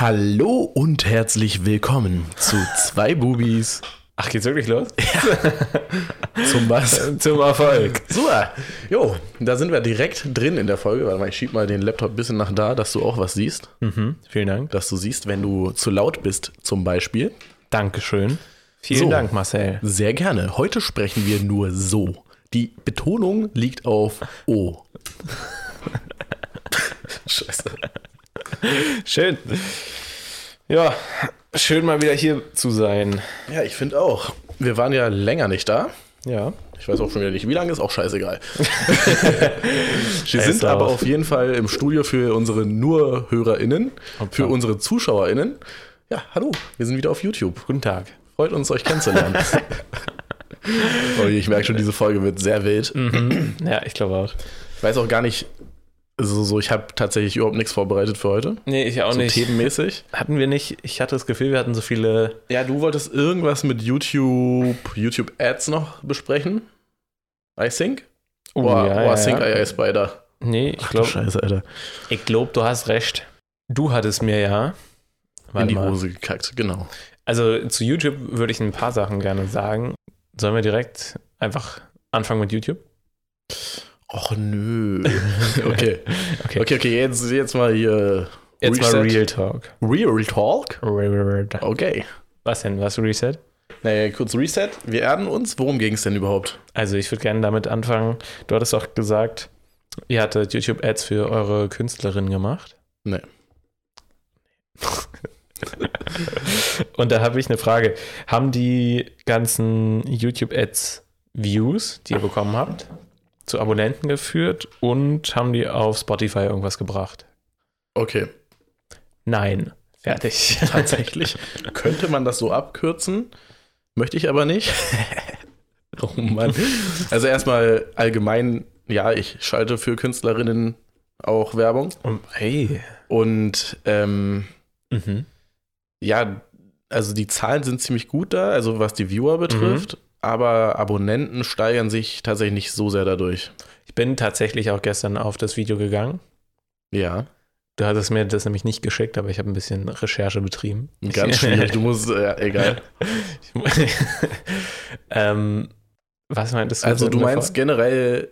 Hallo und herzlich willkommen zu zwei Bubis Ach, geht's wirklich los? zum was? Zum Erfolg. Super. Jo, da sind wir direkt drin in der Folge. Warte mal, ich schieb mal den Laptop ein bisschen nach da, dass du auch was siehst. Mhm, vielen Dank. Dass du siehst, wenn du zu laut bist, zum Beispiel. Dankeschön. Vielen So. Dank, Marcel. Sehr gerne. Heute sprechen wir nur so. Die Betonung liegt auf O. Scheiße. Schön. Ja, schön mal wieder hier zu sein. Ja, ich finde auch. Wir waren ja länger nicht da. Ja. Ich weiß auch schon wieder nicht, wie lange ist auch scheißegal. wir sind aber auf jeden Fall im Studio für unsere nur HörerInnen, für unsere ZuschauerInnen. Ja, hallo, wir sind wieder auf YouTube. Guten Tag. Freut uns, euch kennenzulernen. oh, ich merke schon, diese Folge wird sehr wild. Ja, ich glaube auch. Ich weiß auch gar nicht, also so, ich habe tatsächlich überhaupt nichts vorbereitet für heute. Nee, ich auch So nicht. themenmäßig. Hatten wir nicht, ich hatte das Gefühl, wir hatten so viele. Ja, du wolltest irgendwas mit YouTube, YouTube Ads noch besprechen. I think. Oh, Oh, ja, oh ja, Think ja. AI Spider. Nee, ich glaube, Scheiße, Alter. ich glaub, du hast recht. Du hattest mir ja. In die mal. Hose gekackt, genau. Also zu YouTube würde ich ein paar Sachen gerne sagen. Sollen wir direkt einfach anfangen mit YouTube? Och nö. Okay. Okay. Okay, okay, jetzt, jetzt mal hier. Jetzt mal Reset. Real Talk. Real Talk? Real Talk. Okay. Was denn? Was Reset? Naja, kurz Reset. Wir erden uns. Worum ging es denn überhaupt? Also ich würde gerne damit anfangen. Du hattest doch gesagt, ihr hattet YouTube-Ads für eure Künstlerin gemacht. Nee. Und da habe ich eine Frage. Haben die ganzen YouTube-Ads Views, die ihr bekommen habt, zu Abonnenten geführt und haben die auf Spotify irgendwas gebracht? Okay. Nein. Fertig. Tatsächlich könnte man das so abkürzen. Möchte ich aber nicht. oh Mann. Also erstmal allgemein, ja, ich schalte für Künstlerinnen auch Werbung. Um, hey. Und ähm, Mhm. ja, also die Zahlen sind ziemlich gut da, also was die Viewer betrifft, aber Abonnenten steigern sich tatsächlich nicht so sehr dadurch. Ich bin tatsächlich auch gestern auf das Video gegangen. Ja, Du hattest mir das nämlich nicht geschickt, aber ich habe ein bisschen Recherche betrieben. ganz schwierig. Du musst, äh, egal. ähm, was meintest du? Also du meinst generell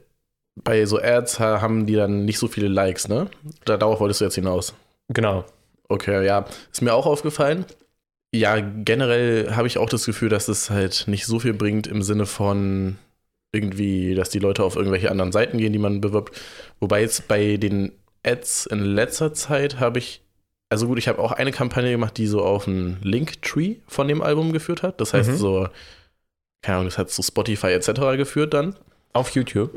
bei so Ads ha- haben die dann nicht so viele Likes, ne? Da, darauf wolltest du jetzt hinaus. Genau. Okay, ja, ist mir auch aufgefallen. Ja, generell habe ich auch das Gefühl, dass es halt nicht so viel bringt im Sinne von irgendwie, dass die Leute auf irgendwelche anderen Seiten gehen, die man bewirbt. Wobei jetzt bei den Ads in letzter Zeit habe ich, also gut, ich habe auch eine Kampagne gemacht, die so auf einen Linktree von dem Album geführt hat. Das heißt Mhm. so, keine Ahnung, das hat so Spotify etc. geführt dann. Auf YouTube.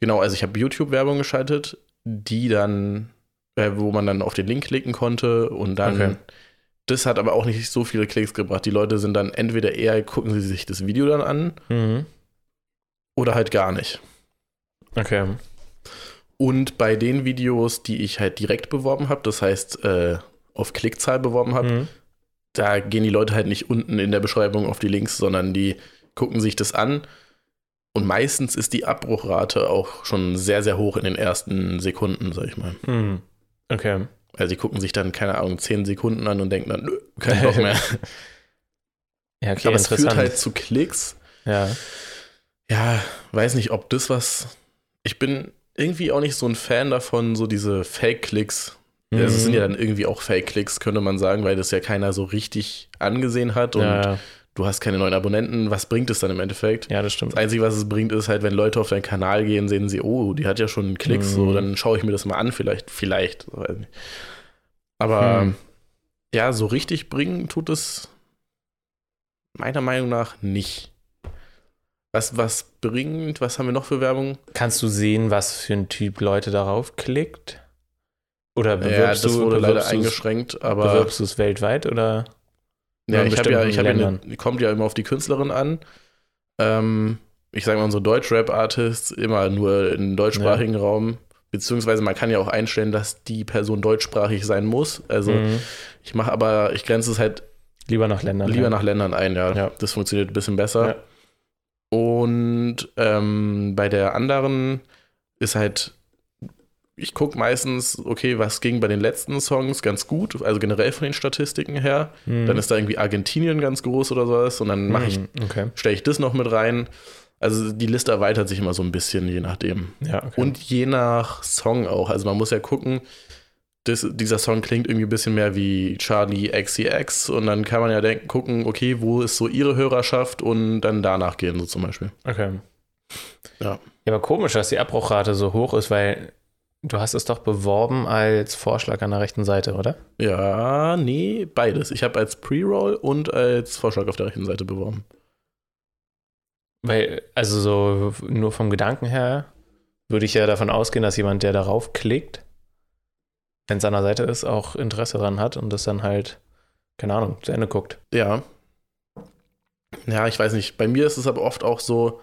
Genau, also ich habe YouTube-Werbung geschaltet, die dann, äh, wo man dann auf den Link klicken konnte und dann. Okay. Das hat aber auch nicht so viele Klicks gebracht. Die Leute sind dann entweder eher, gucken sie sich das Video dann an Mhm. oder halt gar nicht. Okay. Und bei den Videos, die ich halt direkt beworben habe, das heißt äh, auf Klickzahl beworben habe, Mhm. da gehen die Leute halt nicht unten in der Beschreibung auf die Links, sondern die gucken sich das an. Und meistens ist die Abbruchrate auch schon sehr, sehr hoch in den ersten Sekunden, sag ich mal. Mhm. Okay. Also die gucken sich dann, keine Ahnung, 10 Sekunden an und denken dann, nö, kein Bock mehr. Ja, okay, Aber es führt halt zu Klicks. ja. Ja, weiß nicht, ob das was. Ich bin irgendwie auch nicht so ein Fan davon, so diese Fake-Klicks. Also es sind ja Mhm. dann irgendwie auch Fake-Klicks, könnte man sagen, weil das ja keiner so richtig angesehen hat und ja. Du hast keine neuen Abonnenten. Was bringt es dann im Endeffekt? ja, das stimmt. Das Einzige, was es bringt, ist halt, wenn Leute auf deinen Kanal gehen, sehen sie, oh, die hat ja schon Klicks, Mhm. so, dann schaue ich mir das mal an, vielleicht, vielleicht. Aber Hm. ja, so richtig bringen tut es meiner Meinung nach nicht. Was, was bringt, was haben wir noch für Werbung? Kannst du sehen, was für ein Typ Leute darauf klickt? Oder Ja, bewirbst das du, wurde leider eingeschränkt, aber bewirbst du es weltweit oder? Ja, in ich habe ja, ich habe ja eine, kommt ja immer auf die Künstlerin an. Ähm, ich sage mal, so Deutsch-Rap-Artists immer nur im deutschsprachigen Raum. Beziehungsweise man kann ja auch einstellen, dass die Person deutschsprachig sein muss. Also Mhm. ich mache aber, ich grenze es halt Lieber nach Ländern. lieber ja. nach Ländern ein, ja. Ja. Das funktioniert ein bisschen besser. Ja. Und ähm, bei der anderen ist halt ich gucke meistens, okay, was ging bei den letzten Songs ganz gut, also generell von den Statistiken her. Hm. Dann ist da irgendwie Argentinien ganz groß oder sowas und dann mache ich, Hm, Okay. stelle ich das noch mit rein. Also die Liste erweitert sich immer so ein bisschen, je nachdem. Ja, okay. Und je nach Song auch. Also man muss ja gucken, das, dieser Song klingt irgendwie ein bisschen mehr wie Charlie XCX und dann kann man ja denken, gucken, okay, wo ist so ihre Hörerschaft und dann danach gehen, so zum Beispiel. Okay. Ja. Ja, aber komisch, dass die Abbruchrate so hoch ist, weil du hast es doch beworben als Vorschlag an der rechten Seite, oder? Ja, nee, beides. Ich habe als Pre-Roll und als Vorschlag auf der rechten Seite beworben. Weil, also so nur vom Gedanken her würde ich ja davon ausgehen, dass jemand, der darauf klickt, wenn es an der Seite ist, auch Interesse dran hat und das dann halt, keine Ahnung, zu Ende guckt. Ja. Ja, ich weiß nicht. Bei mir ist es aber oft auch so,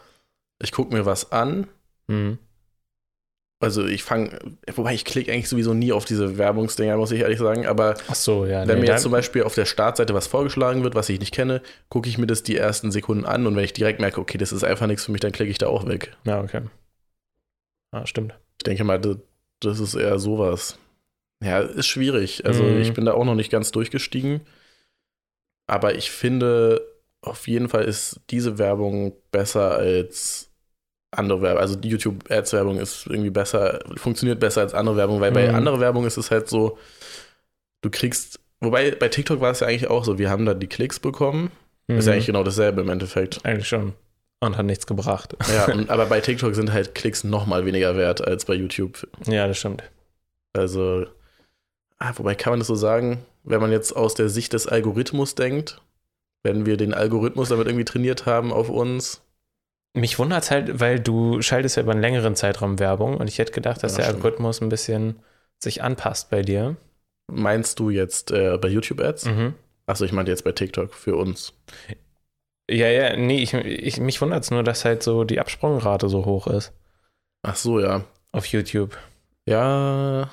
ich gucke mir was an. Mhm. Also ich fange, wobei ich klicke eigentlich sowieso nie auf diese Werbungsdinger, muss ich ehrlich sagen. Aber so, ja. wenn nee, mir jetzt zum Beispiel auf der Startseite was vorgeschlagen wird, was ich nicht kenne, gucke ich mir das die ersten Sekunden an und wenn ich direkt merke, okay, das ist einfach nichts für mich, dann klicke ich da auch weg. Ja, okay. Ah, stimmt. Ich denke mal, das, das ist eher sowas. Ja, ist schwierig. Also Mhm. ich bin da auch noch nicht ganz durchgestiegen. Aber ich finde, auf jeden Fall ist diese Werbung besser als andere Werbung. Also die YouTube-Ads-Werbung ist irgendwie besser, funktioniert besser als andere Werbung, weil bei Mhm. anderer Werbung ist es halt so, du kriegst, wobei bei TikTok war es ja eigentlich auch so, wir haben da die Klicks bekommen. Ist ja Mhm. eigentlich genau dasselbe im Endeffekt. Eigentlich schon. Und hat nichts gebracht. Ja, und, aber bei TikTok sind halt Klicks noch mal weniger wert als bei YouTube. Ja, das stimmt. Also, ah, wobei kann man das so sagen, wenn man jetzt aus der Sicht des Algorithmus denkt, wenn wir den Algorithmus damit irgendwie trainiert haben auf uns. Mich wundert es halt, weil du schaltest ja über einen längeren Zeitraum Werbung und ich hätte gedacht, dass Ja, der stimmt. Algorithmus ein bisschen sich anpasst bei dir. Meinst du jetzt äh, bei YouTube-Ads? Mhm. Achso, ich meinte jetzt bei TikTok für uns. Ja, ja, nee, ich, ich, mich wundert es nur, dass halt so die Absprungrate so hoch ist Ach so, ja. auf YouTube. Ja,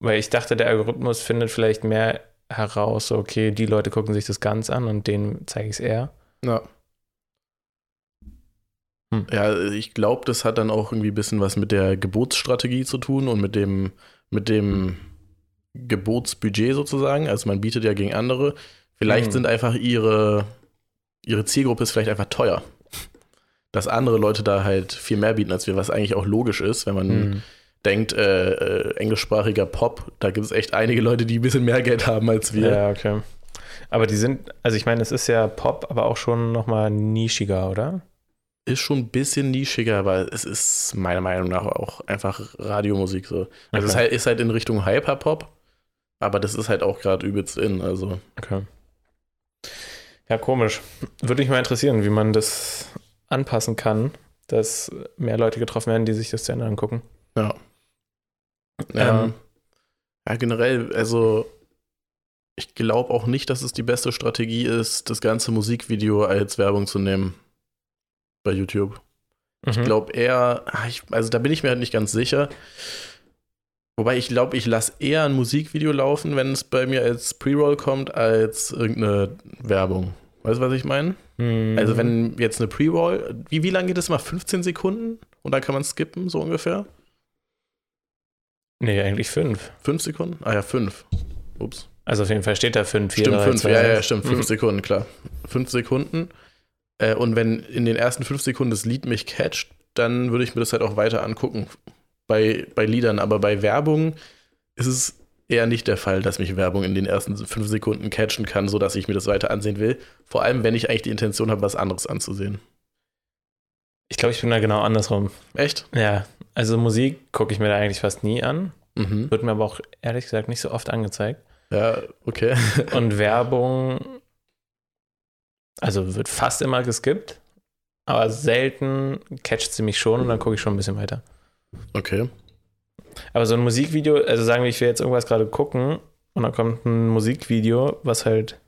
Weil ich dachte, der Algorithmus findet vielleicht mehr heraus, okay, die Leute gucken sich das ganz an und denen zeige ich es eher. ja. Hm. Ja, ich glaube, das hat dann auch irgendwie ein bisschen was mit der Gebotsstrategie zu tun und mit dem, mit dem Gebotsbudget sozusagen. Also man bietet ja gegen andere. Vielleicht Hm. sind einfach ihre, ihre Zielgruppe ist vielleicht einfach teuer. Dass andere Leute da halt viel mehr bieten als wir, was eigentlich auch logisch ist, wenn man Hm. denkt, äh, äh, englischsprachiger Pop, da gibt es echt einige Leute, die ein bisschen mehr Geld haben als wir. Ja, okay. Aber die sind, also ich meine, es ist ja Pop, aber auch schon nochmal nischiger, oder? Ist schon ein bisschen nischiger, aber es ist meiner Meinung nach auch einfach Radiomusik so. Also es ist Okay. halt, ist halt in Richtung Hyperpop, aber das ist halt auch gerade übelst in. Also Okay. Ja, komisch. Würde mich mal interessieren, wie man das anpassen kann, dass mehr Leute getroffen werden, die sich das zu Ende angucken. ja. Ja, Ähm. ja, generell, also ich glaube auch nicht, dass es die beste Strategie ist, das ganze Musikvideo als Werbung zu nehmen bei YouTube. Ich Mhm. glaube eher, ah, ich, also da bin ich mir halt nicht ganz sicher. Wobei ich glaube, ich lasse eher ein Musikvideo laufen, wenn es bei mir als Pre-Roll kommt, als irgendeine Werbung. Weißt du, was ich meine? Mhm. Also wenn jetzt eine Pre-Roll, wie, wie lange geht das mal? 15 Sekunden? Und dann kann man skippen, so ungefähr? Nee, eigentlich fünf. Fünf Sekunden? Ah ja, fünf. Ups. Also auf jeden Fall steht da fünf. vier, Stimmt, drei, fünf. zwei, Ja, ja, stimmt. Fünf Mhm. Sekunden, klar. Fünf Sekunden. Äh, und wenn in den ersten fünf Sekunden das Lied mich catcht, dann würde ich mir das halt auch weiter angucken. Bei, bei Liedern, aber bei Werbung ist es eher nicht der Fall, dass mich Werbung in den ersten fünf Sekunden catchen kann, sodass ich mir das weiter ansehen will. Vor allem, wenn ich eigentlich die Intention habe, was anderes anzusehen. Ich glaube, ich bin da genau andersrum. Echt? Ja, also Musik gucke ich mir da eigentlich fast nie an. Mhm. Wird mir aber auch ehrlich gesagt nicht so oft angezeigt. Ja, okay. Und Werbung, also wird fast immer geskippt, aber selten catcht sie mich schon und dann gucke ich schon ein bisschen weiter. Okay. Aber so ein Musikvideo, also sagen wir, ich will jetzt irgendwas gerade gucken und dann kommt ein Musikvideo, was halt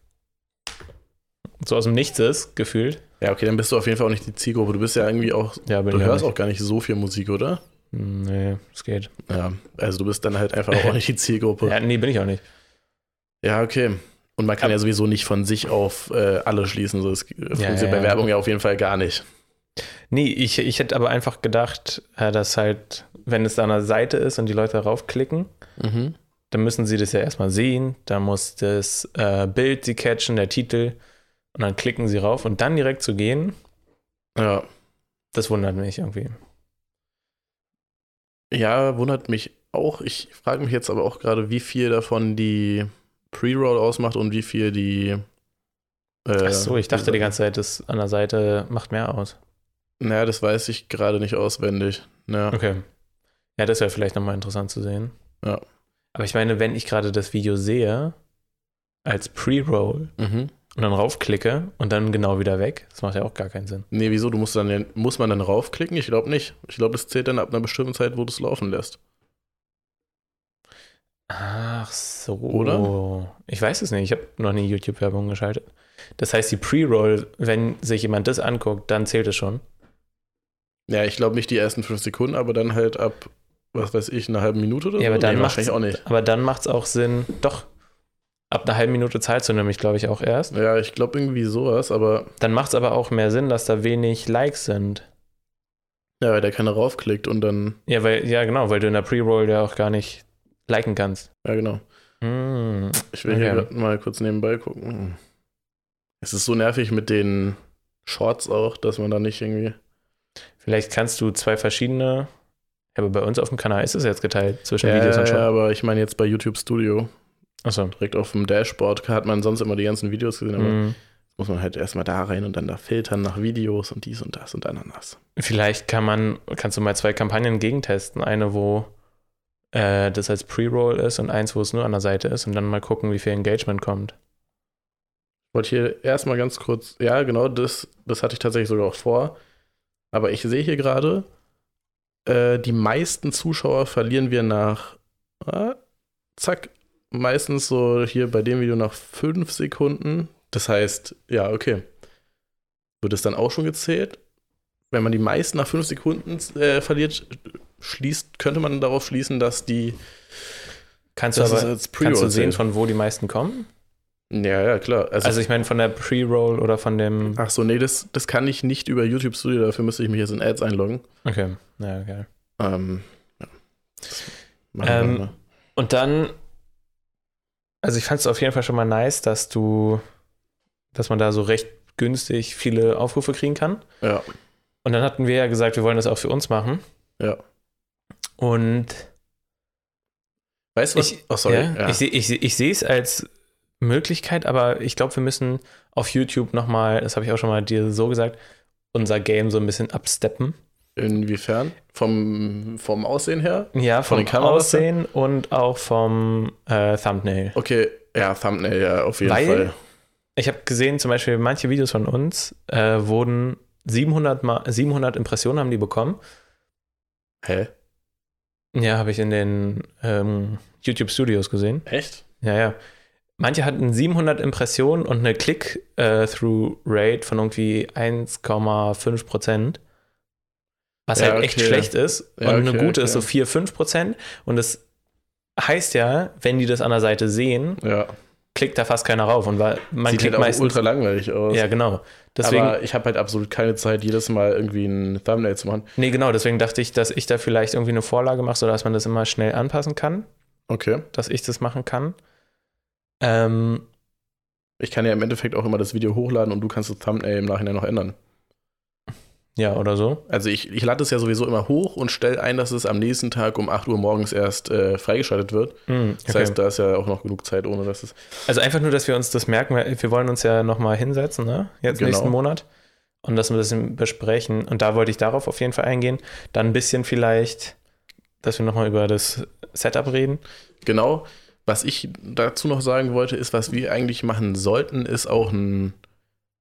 so aus dem Nichts ist, gefühlt. Ja, okay, dann bist du auf jeden Fall auch nicht die Zielgruppe. Du bist ja irgendwie auch, Ja, bin du hörst nicht. auch gar nicht so viel Musik, oder? Hm, Nee, es geht. Ja, also du bist dann halt einfach auch nicht die Zielgruppe. Ja, nee, bin ich auch nicht. Ja, okay. Und man kann ja sowieso nicht von sich auf äh, alle schließen. So, das funktioniert ja, bei ja. Werbung ja auf jeden Fall gar nicht. Nee, ich, ich hätte aber einfach gedacht, äh, dass halt, wenn es da eine Seite ist und die Leute darauf klicken, Mhm. dann müssen sie das ja erstmal sehen. Da muss das äh, Bild sie catchen, der Titel. Und dann klicken sie rauf und dann direkt zu gehen, Ja. das wundert mich irgendwie. Ja, wundert mich auch. Ich frage mich jetzt aber auch gerade, wie viel davon die Pre-Roll ausmacht und wie viel die. Äh, Ach so, ich dachte die ganze Zeit, das an der Seite macht mehr aus. Naja, das weiß ich gerade nicht auswendig. Ja. Okay. Ja, das wäre vielleicht nochmal interessant zu sehen. Ja. Aber ich meine, wenn ich gerade das Video sehe, als Pre-Roll Mhm. und dann raufklicke und dann genau wieder weg, das macht ja auch gar keinen Sinn. Nee, wieso? Du musst dann muss man dann raufklicken? Ich glaube nicht. Ich glaube, das zählt dann ab einer bestimmten Zeit, wo du es laufen lässt. Ach so. Oder? Ich weiß es nicht. Ich habe noch nie YouTube-Werbung geschaltet. Das heißt, die Pre-Roll, wenn sich jemand das anguckt, dann zählt es schon. Ja, ich glaube nicht die ersten fünf Sekunden, aber dann halt ab, was weiß ich, einer halben Minute oder Ja, so. aber dann nee, macht's- wahrscheinlich auch nicht. Aber dann macht es auch Sinn, doch. Ab einer halben Minute zahlst du nämlich, glaube ich, auch erst. Ja, ich glaube irgendwie sowas, aber Dann macht es aber auch mehr Sinn, dass da wenig Likes sind. ja, weil der keiner raufklickt und dann, Ja, weil, ja, genau, weil du in der Pre-Roll ja auch gar nicht liken kannst. ja genau. Hm. Ich will hier Okay. grad mal kurz nebenbei gucken. Es ist so nervig mit den Shorts auch, dass man da nicht irgendwie. Vielleicht kannst du zwei verschiedene. Ja, aber bei uns auf dem Kanal ist es jetzt geteilt zwischen Ja, Videos und ja, Short. aber ich meine jetzt bei YouTube Studio, Achso. direkt auf dem Dashboard, hat man sonst immer die ganzen Videos gesehen, aber Hm. muss man halt erstmal da rein und dann da filtern nach Videos und dies und das und Ananas. Vielleicht kann man, kannst du mal zwei Kampagnen gegentesten. Eine, wo äh, das als Pre-Roll ist und eins, wo es nur an der Seite ist und dann mal gucken, wie viel Engagement kommt. Ich wollte hier erstmal ganz kurz, ja, genau, das, das hatte ich tatsächlich sogar auch vor. Aber ich sehe hier gerade, äh, die meisten Zuschauer verlieren wir nach, ah, zack, meistens so hier bei dem Video nach fünf Sekunden. Das heißt, ja, okay. Wird es dann auch schon gezählt? Wenn man die meisten nach fünf Sekunden äh, verliert, schließt, könnte man darauf schließen, dass die Kannst du aber kannst du sehen, von wo die meisten kommen? Ja, ja, klar. Also, ich meine von der Pre-Roll oder von dem. Ach so, nee, das, das kann ich nicht über YouTube Studio, dafür müsste ich mich jetzt in Ads einloggen. Okay, ja, okay. Ähm, ja. Ähm. Und dann, also ich fand es auf jeden Fall schon mal nice, dass du, dass man da so recht günstig viele Aufrufe kriegen kann. ja, Und dann hatten wir ja gesagt, wir wollen das auch für uns machen. ja. Und Weißt du was? ich, oh, sorry. ja, Ja, ich, ich, ich sehe es als Möglichkeit, aber ich glaube, wir müssen auf YouTube nochmal, das habe ich auch schon mal dir so gesagt, unser Game so ein bisschen absteppen. Inwiefern? Vom, vom Aussehen her? Ja, Von vom den Kameras her? Aussehen und auch vom äh, Thumbnail. Okay, ja, Thumbnail, ja, auf jeden Weil- Fall. Ich habe gesehen, zum Beispiel manche Videos von uns äh, wurden 700, mal, 700 Impressionen haben die bekommen. Hä? Ja, habe ich in den ähm, YouTube Studios gesehen. Echt? Ja, ja. Manche hatten 700 Impressionen und eine Click-Through-Rate von irgendwie 1,5 Prozent. Was Ja, halt echt okay. schlecht ist. Ja, und eine okay, gute ist so okay. 4, 5 Prozent. Und das heißt ja, wenn die das an der Seite sehen, Ja. Klickt da fast keiner rauf. Und weil man Sieht klickt halt auch meistens. ultra langweilig aus. ja, genau. Deswegen, Aber ich habe halt absolut keine Zeit, jedes Mal irgendwie ein Thumbnail zu machen. nee, genau. Deswegen dachte ich, dass ich da vielleicht irgendwie eine Vorlage mache, sodass man das immer schnell anpassen kann, Okay. dass ich das machen kann. Ähm, Ich kann ja im Endeffekt auch immer das Video hochladen und du kannst das Thumbnail im Nachhinein noch ändern. Ja, oder so. Also ich, ich lade es ja sowieso immer hoch und stelle ein, dass es am nächsten Tag um 8 Uhr morgens erst äh, freigeschaltet wird. Das okay. heißt, da ist ja auch noch genug Zeit, ohne dass es. Also einfach nur, dass wir uns das merken, weil wir wollen uns ja nochmal hinsetzen, ne? Jetzt Genau. nächsten Monat. Und das ein bisschen besprechen. Und da wollte ich darauf auf jeden Fall eingehen. Dann ein bisschen vielleicht, dass wir nochmal über das Setup reden. Genau. Was ich dazu noch sagen wollte, ist, was wir eigentlich machen sollten, ist auch ein,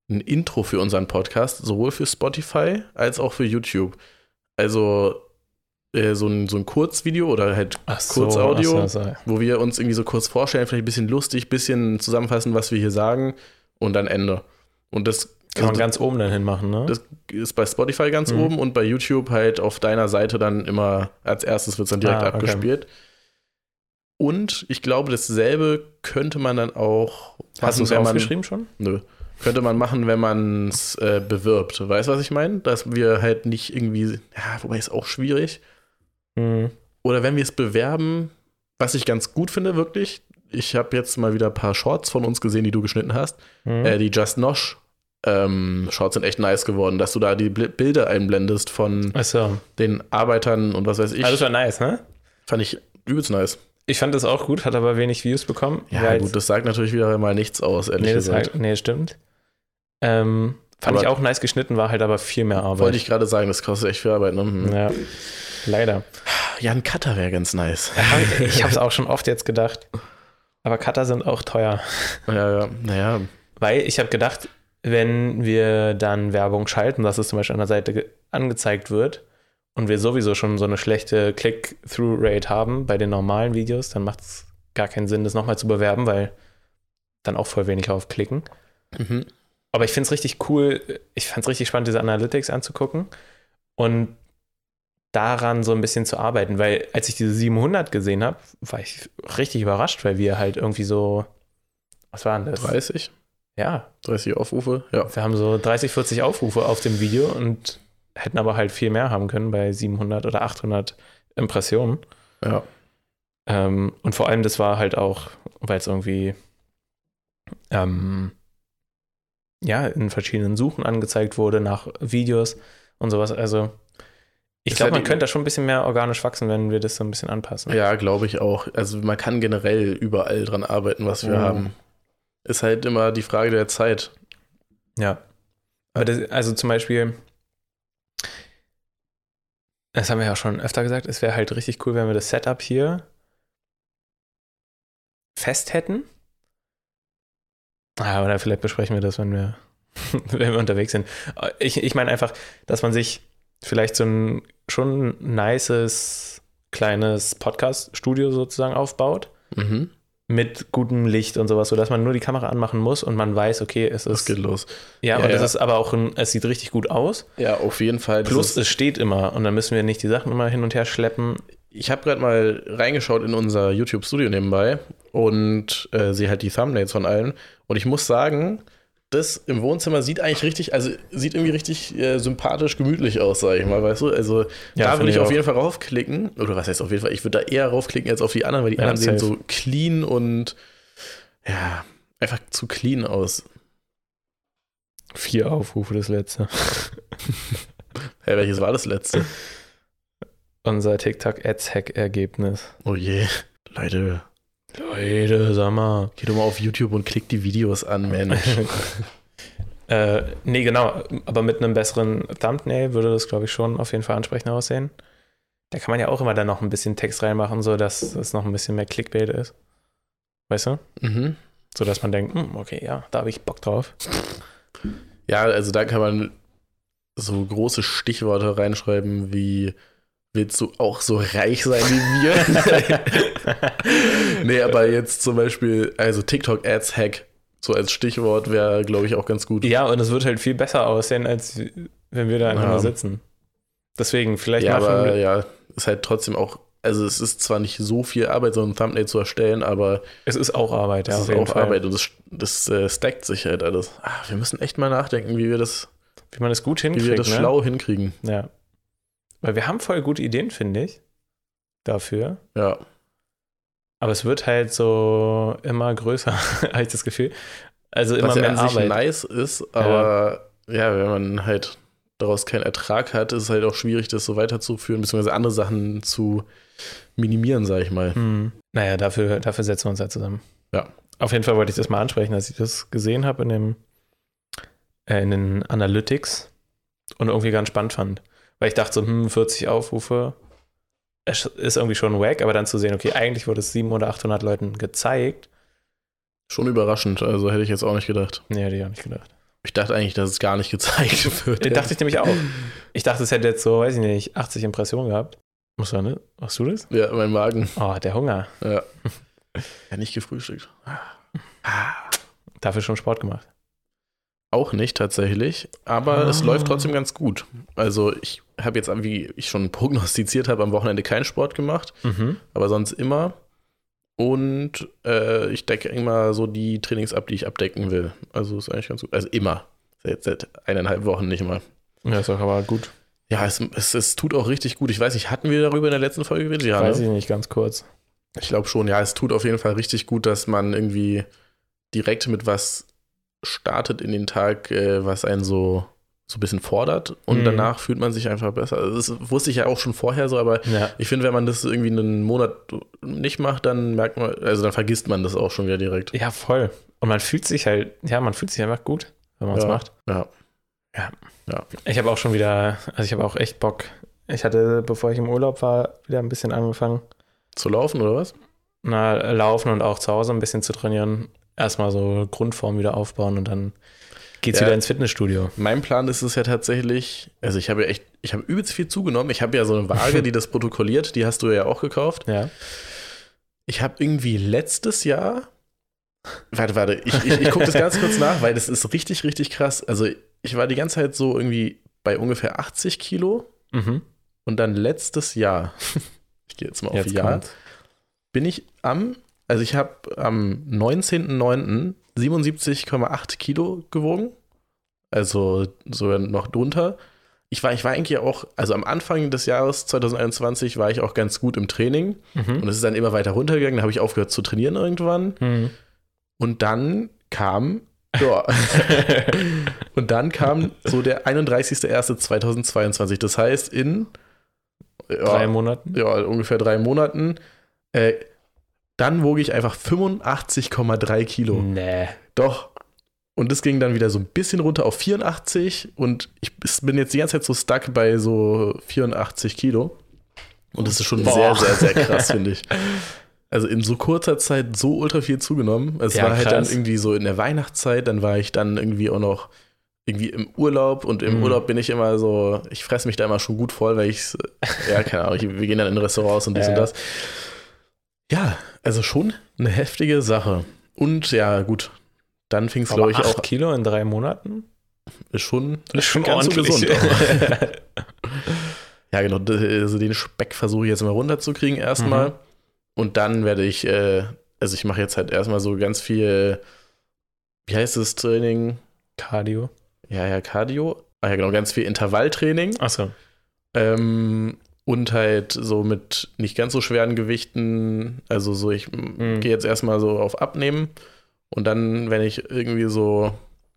ein Intro für unseren Podcast, sowohl für Spotify als auch für YouTube. Also äh, so, ein, so ein Kurzvideo oder halt Ach Kurzaudio, so, so. wo wir uns irgendwie so kurz vorstellen, vielleicht ein bisschen lustig, ein bisschen zusammenfassen, was wir hier sagen und dann Ende. Und das Kann man also ganz oben dann hinmachen, ne? das ist bei Spotify ganz Mhm. oben und bei YouTube halt auf deiner Seite dann immer als erstes wird es dann direkt Ah, okay. abgespielt. Und ich glaube, dasselbe könnte man dann auch Hast du es wenn man. aufgeschrieben schon? Nö. Könnte man machen, wenn man es äh, bewirbt. Weißt du, was ich meine? Dass wir halt nicht irgendwie. Ja, wobei ist auch schwierig. Mhm. Oder wenn wir es bewerben, was ich ganz gut finde, wirklich. Ich habe jetzt mal wieder ein paar Shorts von uns gesehen, die du geschnitten hast. Mhm. Äh, die Just Nosh ähm, Shorts sind echt nice geworden, dass du da die Bilder einblendest von Achso. den Arbeitern und was weiß ich. Ah, das war nice, ne? Fand ich übelst nice. Ich fand das auch gut, hat aber wenig Views bekommen. Ja, gut, das sagt natürlich wieder mal nichts aus, ehrlich nee, das gesagt. halt, nee, stimmt. Ähm, fand Aber- ich auch nice geschnitten, war halt aber viel mehr Arbeit. Wollte ich gerade sagen, das kostet echt viel Arbeit. Ne? Hm. ja, leider. Ja, ein Cutter wäre ganz nice. ich habe es auch schon oft jetzt gedacht. Aber Cutter sind auch teuer. Ja, ja, naja. Weil ich habe gedacht, wenn wir dann Werbung schalten, dass es zum Beispiel an der Seite ge- angezeigt wird und wir sowieso schon so eine schlechte Click-Through-Rate haben bei den normalen Videos, dann macht es gar keinen Sinn, das nochmal zu bewerben, weil dann auch voll wenig aufklicken. Mhm. Aber ich finde es richtig cool, ich fand es richtig spannend, diese Analytics anzugucken und daran so ein bisschen zu arbeiten, weil als ich diese 700 gesehen habe, war ich richtig überrascht, weil wir halt irgendwie so, was waren das? 30? Ja, 30 Aufrufe? Ja. wir haben so 30, 40 Aufrufe auf dem Video und hätten aber halt viel mehr haben können bei 700 oder 800 Impressionen. Ja. Ähm, und vor allem, das war halt auch, weil es irgendwie ähm, ja, in verschiedenen Suchen angezeigt wurde nach Videos und sowas. Also ich glaube, man könnte da schon ein bisschen mehr organisch wachsen, wenn wir das so ein bisschen anpassen. Ja, glaube ich auch. Also man kann generell überall dran arbeiten, was wir Mhm. haben. Ist halt immer die Frage der Zeit. Ja. Aber das, also zum Beispiel, das haben wir ja schon öfter gesagt, es wäre halt richtig cool, wenn wir das Setup hier fest hätten. Ah, oder vielleicht besprechen wir das, wenn wir, wenn wir unterwegs sind. Ich, ich meine einfach, dass man sich vielleicht so ein schon nices kleines Podcast-Studio sozusagen aufbaut Mhm. mit gutem Licht und sowas, sodass man nur die Kamera anmachen muss und man weiß, okay, es Das ist geht los. ja, Ja, und es ja. ist aber auch, ein, es sieht richtig gut aus. Ja, auf jeden Fall. Plus, es steht immer und dann müssen wir nicht die Sachen immer hin und her schleppen. Ich habe gerade mal reingeschaut in unser YouTube-Studio nebenbei und äh, sehe halt die Thumbnails von allen. Und ich muss sagen, das im Wohnzimmer sieht eigentlich richtig, also sieht irgendwie richtig äh, sympathisch, gemütlich aus, sag ich mal, weißt du? Also Ja, da würde ich ich auf jeden Fall raufklicken. Oder was heißt auf jeden Fall? Ich würde da eher raufklicken als auf die anderen, weil die Ja, anderen sehen safe. so clean und ja, einfach zu clean aus. Vier Aufrufe, das letzte. Hey, welches war das letzte? Unser TikTok-Ads-Hack-Ergebnis. Oh je. Leute, Leute, sag mal. geh doch mal auf YouTube und klick die Videos an, Mensch. Äh, nee, genau. Aber mit einem besseren Thumbnail würde das, glaube ich, schon auf jeden Fall ansprechender aussehen. Da kann man ja auch immer dann noch ein bisschen Text reinmachen, so dass es noch ein bisschen mehr Clickbait ist. Weißt du? mhm. So dass man denkt, hm, okay, ja, da habe ich Bock drauf. Ja, also da kann man so große Stichworte reinschreiben wie willst du auch so reich sein wie wir? nee, aber jetzt zum Beispiel, also TikTok Ads Hack, so als Stichwort wäre, glaube ich, auch ganz gut. Ja, und es wird halt viel besser aussehen, als wenn wir da einfach Ja. nur sitzen. Deswegen, vielleicht Ja, machen aber wir. ja, ist halt trotzdem auch, also es ist zwar nicht so viel Arbeit, so ein Thumbnail zu erstellen, aber Es ist auch Arbeit, ja, es ist auch Fall. Arbeit und das, das äh, stackt sich halt alles. Ah, wir müssen echt mal nachdenken, wie wir das, Wie man es gut wie hinkriegt. wir das ne? schlau hinkriegen. Ja. Weil wir haben voll gute Ideen, finde ich, dafür. Ja. Aber es wird halt so immer größer, habe ich das Gefühl. Also immer Was ja mehr an sich Arbeit. nice ist, aber ja. wenn man halt daraus keinen Ertrag hat, ist es halt auch schwierig, das so weiterzuführen, beziehungsweise andere Sachen zu minimieren, sag ich mal. Hm. Naja, dafür, dafür setzen wir uns ja zusammen. Ja. Auf jeden Fall wollte ich das mal ansprechen, dass ich das gesehen habe in dem äh, in den Analytics und irgendwie ganz spannend fand. Weil ich dachte so, hm, 40 Aufrufe es ist irgendwie schon wack, aber dann zu sehen, okay, eigentlich wurde es 700 oder 800 Leuten gezeigt. Schon überraschend, also hätte ich jetzt auch nicht gedacht. Nee, hätte ich auch nicht gedacht. Ich dachte eigentlich, dass es gar nicht gezeigt wird. Den dachte ich nämlich auch. Ich dachte, es hätte jetzt so, weiß ich nicht, 80 Impressionen gehabt. Muss man, ne? Machst du das? Ja, mein Magen. Oh, der Hunger. Ja. ja, nicht gefrühstückt. Dafür schon Sport gemacht. Auch nicht tatsächlich, aber es Ah. läuft trotzdem ganz gut. Also ich habe jetzt, wie ich schon prognostiziert habe, am Wochenende keinen Sport gemacht, Mhm. aber sonst immer. Und äh, ich decke immer so die Trainings ab, die ich abdecken will. Also ist eigentlich ganz gut. Also immer. Seit, seit eineinhalb Wochen nicht mal. Ja, ist doch aber gut. Ja, es, es, es tut auch richtig gut. Ich weiß nicht, hatten wir darüber in der letzten Folge geredet? Ja, Weiß ne? ich nicht, ganz kurz. ich glaube schon. Ja, es tut auf jeden Fall richtig gut, dass man irgendwie direkt mit was startet in den Tag, äh, was einen so, so ein bisschen fordert. Und Mhm. danach fühlt man sich einfach besser. Also das wusste ich ja auch schon vorher so, aber Ja. ich finde, wenn man das irgendwie einen Monat nicht macht, dann merkt man, also dann vergisst man das auch schon wieder direkt. Ja, voll. Und man fühlt sich halt, ja, man fühlt sich einfach gut, wenn man es ja. macht. Ja. Ich habe auch schon wieder, also ich habe auch echt Bock. Ich hatte, bevor ich im Urlaub war, wieder ein bisschen angefangen, Zu laufen oder was? na, laufen und auch zu Hause ein bisschen zu trainieren. Erstmal so Grundform wieder aufbauen und dann geht's Ja. wieder ins Fitnessstudio. Mein Plan ist es ja tatsächlich, also ich habe ja echt, ich habe übelst viel zugenommen. Ich habe ja so eine Waage, die das protokolliert, die hast du ja auch gekauft. Ja. Ich habe irgendwie letztes Jahr, warte, warte, ich, ich, ich gucke das ganz kurz nach, weil das ist richtig, richtig krass. Also ich war die ganze Zeit so irgendwie bei ungefähr 80 Kilo Mhm. und dann letztes Jahr, ich gehe jetzt mal auf Jetzt Jahr, kommt's. bin ich am, also ich habe am 19.09. 77,8 Kilo gewogen. Also sogar noch drunter. Ich war, ich war eigentlich auch, also am Anfang des Jahres 2021 war ich auch ganz gut im Training und Mhm. es ist dann immer weiter runtergegangen. Da habe ich aufgehört zu trainieren irgendwann. Mhm. Und dann kam, ja, und dann kam so der 31.01.2022. Das heißt, in ja, Drei Monaten. ja, ungefähr drei Monaten. Äh, dann wog ich einfach 85,3 Kilo. Nee. Doch. Und das ging dann wieder so ein bisschen runter auf 84 und ich bin jetzt die ganze Zeit so stuck bei so 84 Kilo. Und das ist schon Boah. sehr, sehr, sehr krass, finde ich. Also in so kurzer Zeit so ultra viel zugenommen. Es Ja, war halt dann krass. irgendwie so in der Weihnachtszeit, dann war ich dann irgendwie auch noch irgendwie im Urlaub und im Mhm. Urlaub bin ich immer so, ich fresse mich da immer schon gut voll, weil ich, ja, keine Ahnung, ich, wir gehen dann in Restaurants und dies Ja, und das. Ja, also schon eine heftige Sache. Und ja, gut, dann fing es, glaube ich, auch Kilo in drei Monaten? ist schon, ist schon ganz so ordentlich. gesund. ja, genau, also den Speck versuche ich jetzt mal runterzukriegen erstmal. Mhm. Und dann werde ich, äh, also ich mache jetzt halt erstmal so ganz viel, wie heißt das Training? Cardio. Ja, ja, Cardio. Ah ja, genau, ganz viel Intervalltraining. Achso. Ähm, und halt so mit nicht ganz so schweren Gewichten. Also so, ich Mhm. gehe jetzt erstmal so auf Abnehmen. Und dann, wenn ich irgendwie so,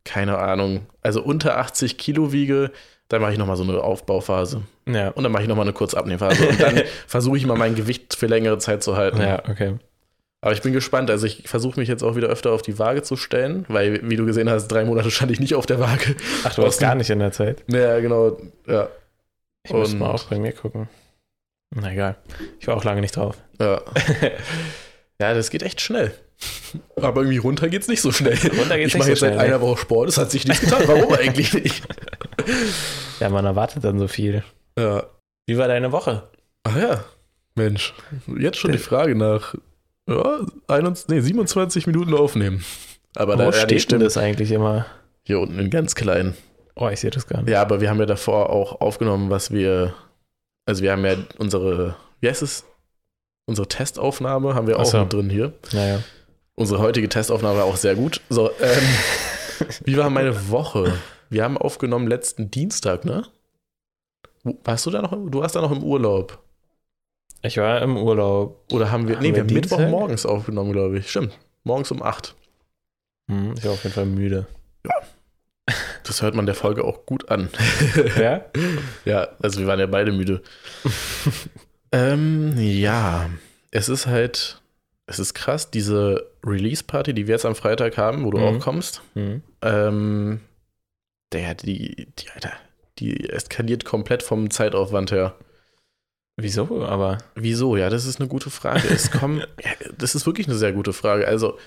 keine Ahnung, also unter 80 Kilo wiege, dann mache ich nochmal so eine Aufbauphase. Ja. Und dann mache ich nochmal eine kurze Abnehmphase. Und dann versuche ich mal mein Gewicht für längere Zeit zu halten. Ja, okay. Aber ich bin gespannt. Also ich versuche mich jetzt auch wieder öfter auf die Waage zu stellen, weil, wie du gesehen hast, drei Monate stand ich nicht auf der Waage. Ach, du warst gar nicht in der Zeit. Ja, genau. Ja. Ich muss mal auch bei mir gucken. Na egal. Ich war auch lange nicht drauf. Ja. ja, das geht echt schnell. Aber irgendwie runter geht's nicht so schnell. Runter geht's ich nicht mache so jetzt seit schnell, einer ne? Woche Sport, es hat sich nichts getan. Warum eigentlich nicht? Ja, man erwartet dann so viel. Ja. Wie war deine Woche? Ach ja, Mensch. Jetzt schon die Frage nach ja, 21, nee, 27 Minuten aufnehmen. Aber Wo da steht denn das eigentlich immer? hier unten in ganz klein. Oh, ich sehe das gar nicht. Ja, aber wir haben ja davor auch aufgenommen, was wir, also wir haben ja unsere, wie heißt es? Unsere Testaufnahme haben wir auch so. mit drin hier. Naja. Unsere heutige Testaufnahme war auch sehr gut. So, ähm, wie war meine Woche? Wir haben aufgenommen letzten Dienstag, ne? Warst du da noch? Du warst da noch im Urlaub. Ich war im Urlaub. Oder haben wir, Haben nee, wir haben Mittwoch Dienstag? morgens aufgenommen, glaube ich. Stimmt. Morgens um 8. Hm, ich war auf jeden Fall müde. Das hört man der Folge auch gut an. Ja? ja, also wir waren ja beide müde. ähm, ja, es ist halt, es ist krass, diese Release-Party, die wir jetzt am Freitag haben, wo du Mhm. auch kommst. Hm. Ähm, der, die, die, Alter, die eskaliert komplett vom Zeitaufwand her. Wieso? Aber. Wieso? Ja, das ist eine gute Frage. Es kommen, ja, das ist wirklich eine sehr gute Frage. Also,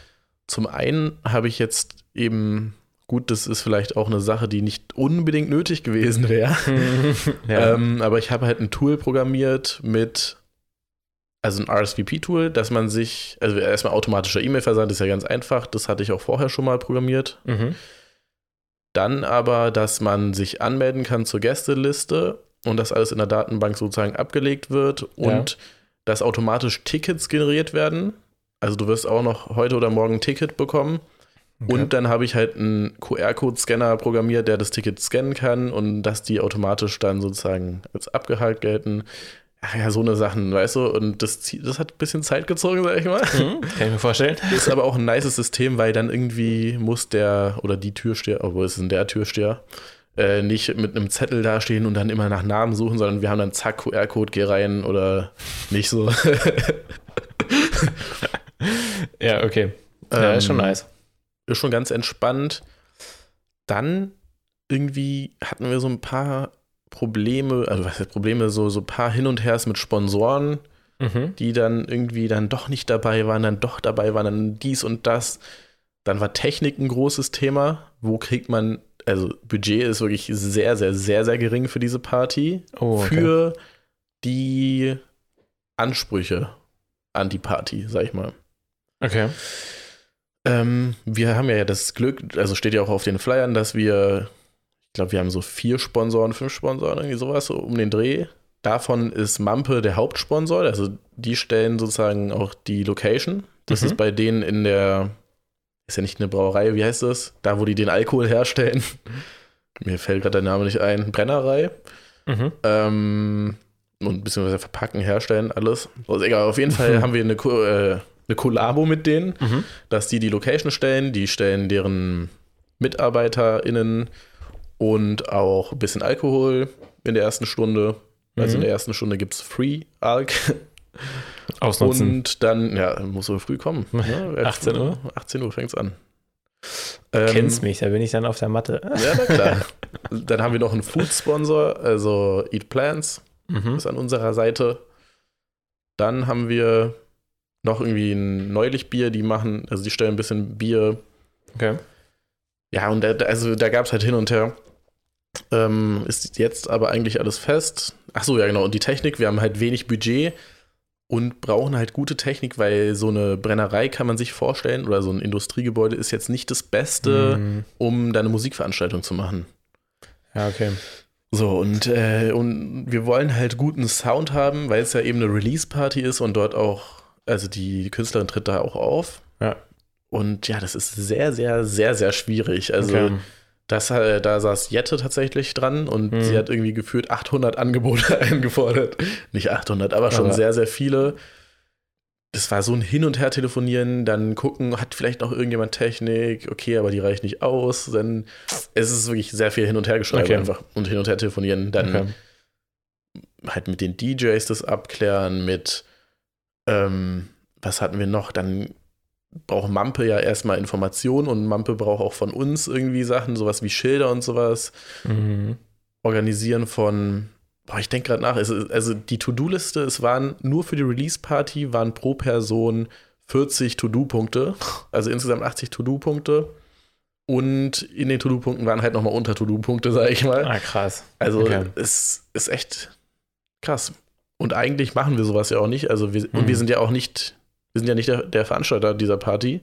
zum einen habe ich jetzt eben, gut, das ist vielleicht auch eine Sache, die nicht unbedingt nötig gewesen wäre. ja. Ähm, aber ich habe halt ein Tool programmiert mit, also ein RSVP-Tool, dass man sich, also erstmal automatischer E-Mail-Versand ist ja ganz einfach, das hatte ich auch vorher schon mal programmiert. mhm. Dann aber, dass man sich anmelden kann zur Gästeliste und das alles in der Datenbank sozusagen abgelegt wird und dass automatisch Tickets generiert werden. Also du wirst auch noch heute oder morgen ein Ticket bekommen. Okay. Und dann habe ich halt einen QR-Code-Scanner programmiert, der das Ticket scannen kann und dass die automatisch dann sozusagen als abgehakt gelten. Ach ja, so eine Sachen, weißt du? Und das, das hat ein bisschen Zeit gezogen, sag ich mal. Hm, kann ich mir vorstellen. Ist aber auch ein nices System, weil dann irgendwie muss der oder die Türsteher, obwohl es ist der Türsteher, äh, nicht mit einem Zettel dastehen und dann immer nach Namen suchen, sondern wir haben dann zack, QR-Code, geh rein oder nicht so. Ja, okay. Ja, ist schon Ähm, nice. Ist schon ganz entspannt. Dann irgendwie hatten wir so ein paar Probleme, also was heißt Probleme, so, so ein paar Hin und Hers mit Sponsoren, Mhm. die dann irgendwie dann doch nicht dabei waren, dann doch dabei waren, dann dies und das. Dann war Technik ein großes Thema. Wo kriegt man, also Budget ist wirklich sehr, sehr, sehr, sehr gering für diese Party. Oh, okay. Für die Ansprüche an die Party, sag ich mal. Okay. Ähm, wir haben ja das Glück, also steht ja auch auf den Flyern, dass wir, ich glaube, wir haben so vier Sponsoren, fünf Sponsoren, irgendwie sowas, so um den Dreh. Davon ist Mampe der Hauptsponsor, also die stellen sozusagen auch die Location. Das Mhm. ist bei denen in der, ist ja nicht eine Brauerei, wie heißt das? Da, wo die den Alkohol herstellen. Mir fällt gerade der Name nicht ein. Brennerei. Mhm. Ähm, und beziehungsweise verpacken, herstellen, alles. Also egal, auf jeden Fall haben wir eine, äh, eine Kollabo mit denen Mhm. dass die die Location stellen, die stellen deren MitarbeiterInnen und auch ein bisschen Alkohol in der ersten Stunde. Also in Mhm. der ersten Stunde gibt es Free Alk. Ausnutzen. Und dann, ja, muss so früh kommen. Ne? 18 Uhr? 18 Uhr fängt es an. Kennst Ähm, mich, da bin ich dann auf der Matte. Ja, na klar. dann haben wir noch einen Food-Sponsor, also Eat Plants, Mhm. ist an unserer Seite. Dann haben wir noch irgendwie ein neulich Bier, die machen, also die stellen ein bisschen Bier Okay. Ja, und da, also da gab es halt hin und her. Ähm, ist jetzt aber eigentlich alles fest. Ach so, ja, genau. Und die Technik, wir haben halt wenig Budget und brauchen halt gute Technik, weil so eine Brennerei kann man sich vorstellen oder so ein Industriegebäude ist jetzt nicht das Beste, Mhm. um da eine Musikveranstaltung zu machen. Ja, okay. So, und, äh, und wir wollen halt guten Sound haben, weil es ja eben eine Release-Party ist und dort auch, also die Künstlerin tritt da auch auf. Ja. Und ja, das ist sehr, sehr, sehr, sehr schwierig. Also, okay. das, äh, da saß Jette tatsächlich dran und Mhm. sie hat irgendwie gefühlt 800 Angebote eingefordert. Nicht 800, aber schon Aber- sehr, sehr viele. Das war so ein Hin- und Her telefonieren, dann gucken, hat vielleicht noch irgendjemand Technik, okay, aber die reicht nicht aus. Dann es ist wirklich sehr viel Hin- und Hergeschreibe Okay. einfach und Hin- und Her telefonieren. Dann okay. halt mit den DJs das abklären, mit ähm, was hatten wir noch? Dann braucht Mampe ja erstmal Informationen und Mampe braucht auch von uns irgendwie Sachen, sowas wie Schilder und sowas. Mhm. Organisieren von, boah, ich denke gerade nach, es, ist- also die To-Do-Liste, es waren nur für die Release-Party, waren pro Person 40 To-Do-Punkte, also insgesamt 80 To-Do-Punkte. Und in den To-Do-Punkten waren halt nochmal unter To-Do-Punkte, sage ich mal. Ah, krass. Also Okay. es ist echt krass. Und eigentlich machen wir sowas ja auch nicht. Also wir, und Mhm. wir sind ja auch nicht, wir sind ja nicht der, der Veranstalter dieser Party,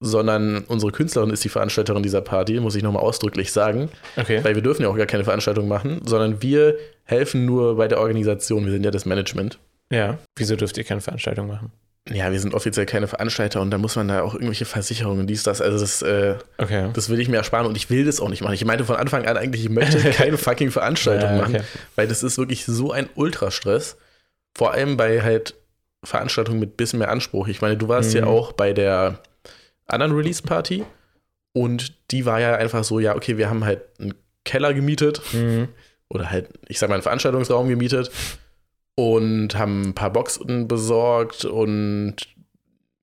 sondern unsere Künstlerin ist die Veranstalterin dieser Party, muss ich nochmal ausdrücklich sagen. Okay. Weil wir dürfen ja auch gar keine Veranstaltung machen, sondern wir helfen nur bei der Organisation. Wir sind ja das Management. Ja. Wieso dürft ihr keine Veranstaltung machen? Ja, wir sind offiziell keine Veranstalter und da muss man da auch irgendwelche Versicherungen, dies, das. Also das, äh, Okay. das will ich mir ersparen und ich will das auch nicht machen. Ich meinte von Anfang an eigentlich, ich möchte keine fucking Veranstaltung Ja, machen. okay. Weil das ist wirklich so ein Ultrastress. Vor allem bei halt Veranstaltungen mit bisschen mehr Anspruch. Ich meine, du warst Mhm. ja auch bei der anderen Release-Party und die war ja einfach so, ja, okay, wir haben halt einen Keller gemietet Mhm. oder halt, ich sag mal, einen Veranstaltungsraum gemietet und haben ein paar Boxen besorgt und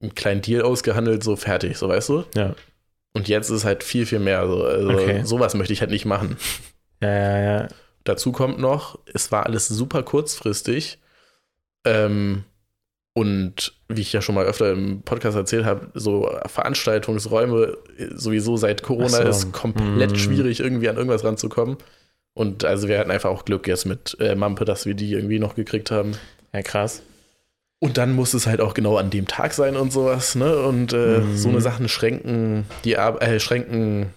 einen kleinen Deal ausgehandelt, so fertig, so weißt du? Ja. Und jetzt ist halt viel, viel mehr. So. Also Okay. sowas möchte ich halt nicht machen. Ja, ja, ja. Dazu kommt noch, es war alles super kurzfristig. Ähm, und wie ich ja schon mal öfter im Podcast erzählt habe, so Veranstaltungsräume sowieso seit Corona so. ist komplett Mm. schwierig, irgendwie an irgendwas ranzukommen. Und also wir hatten einfach auch Glück jetzt mit äh, Mampe, dass wir die irgendwie noch gekriegt haben. Ja, krass. Und dann muss es halt auch genau an dem Tag sein und sowas, ne? Und äh, Mhm. so eine Sachen schränken die Ar äh, schränken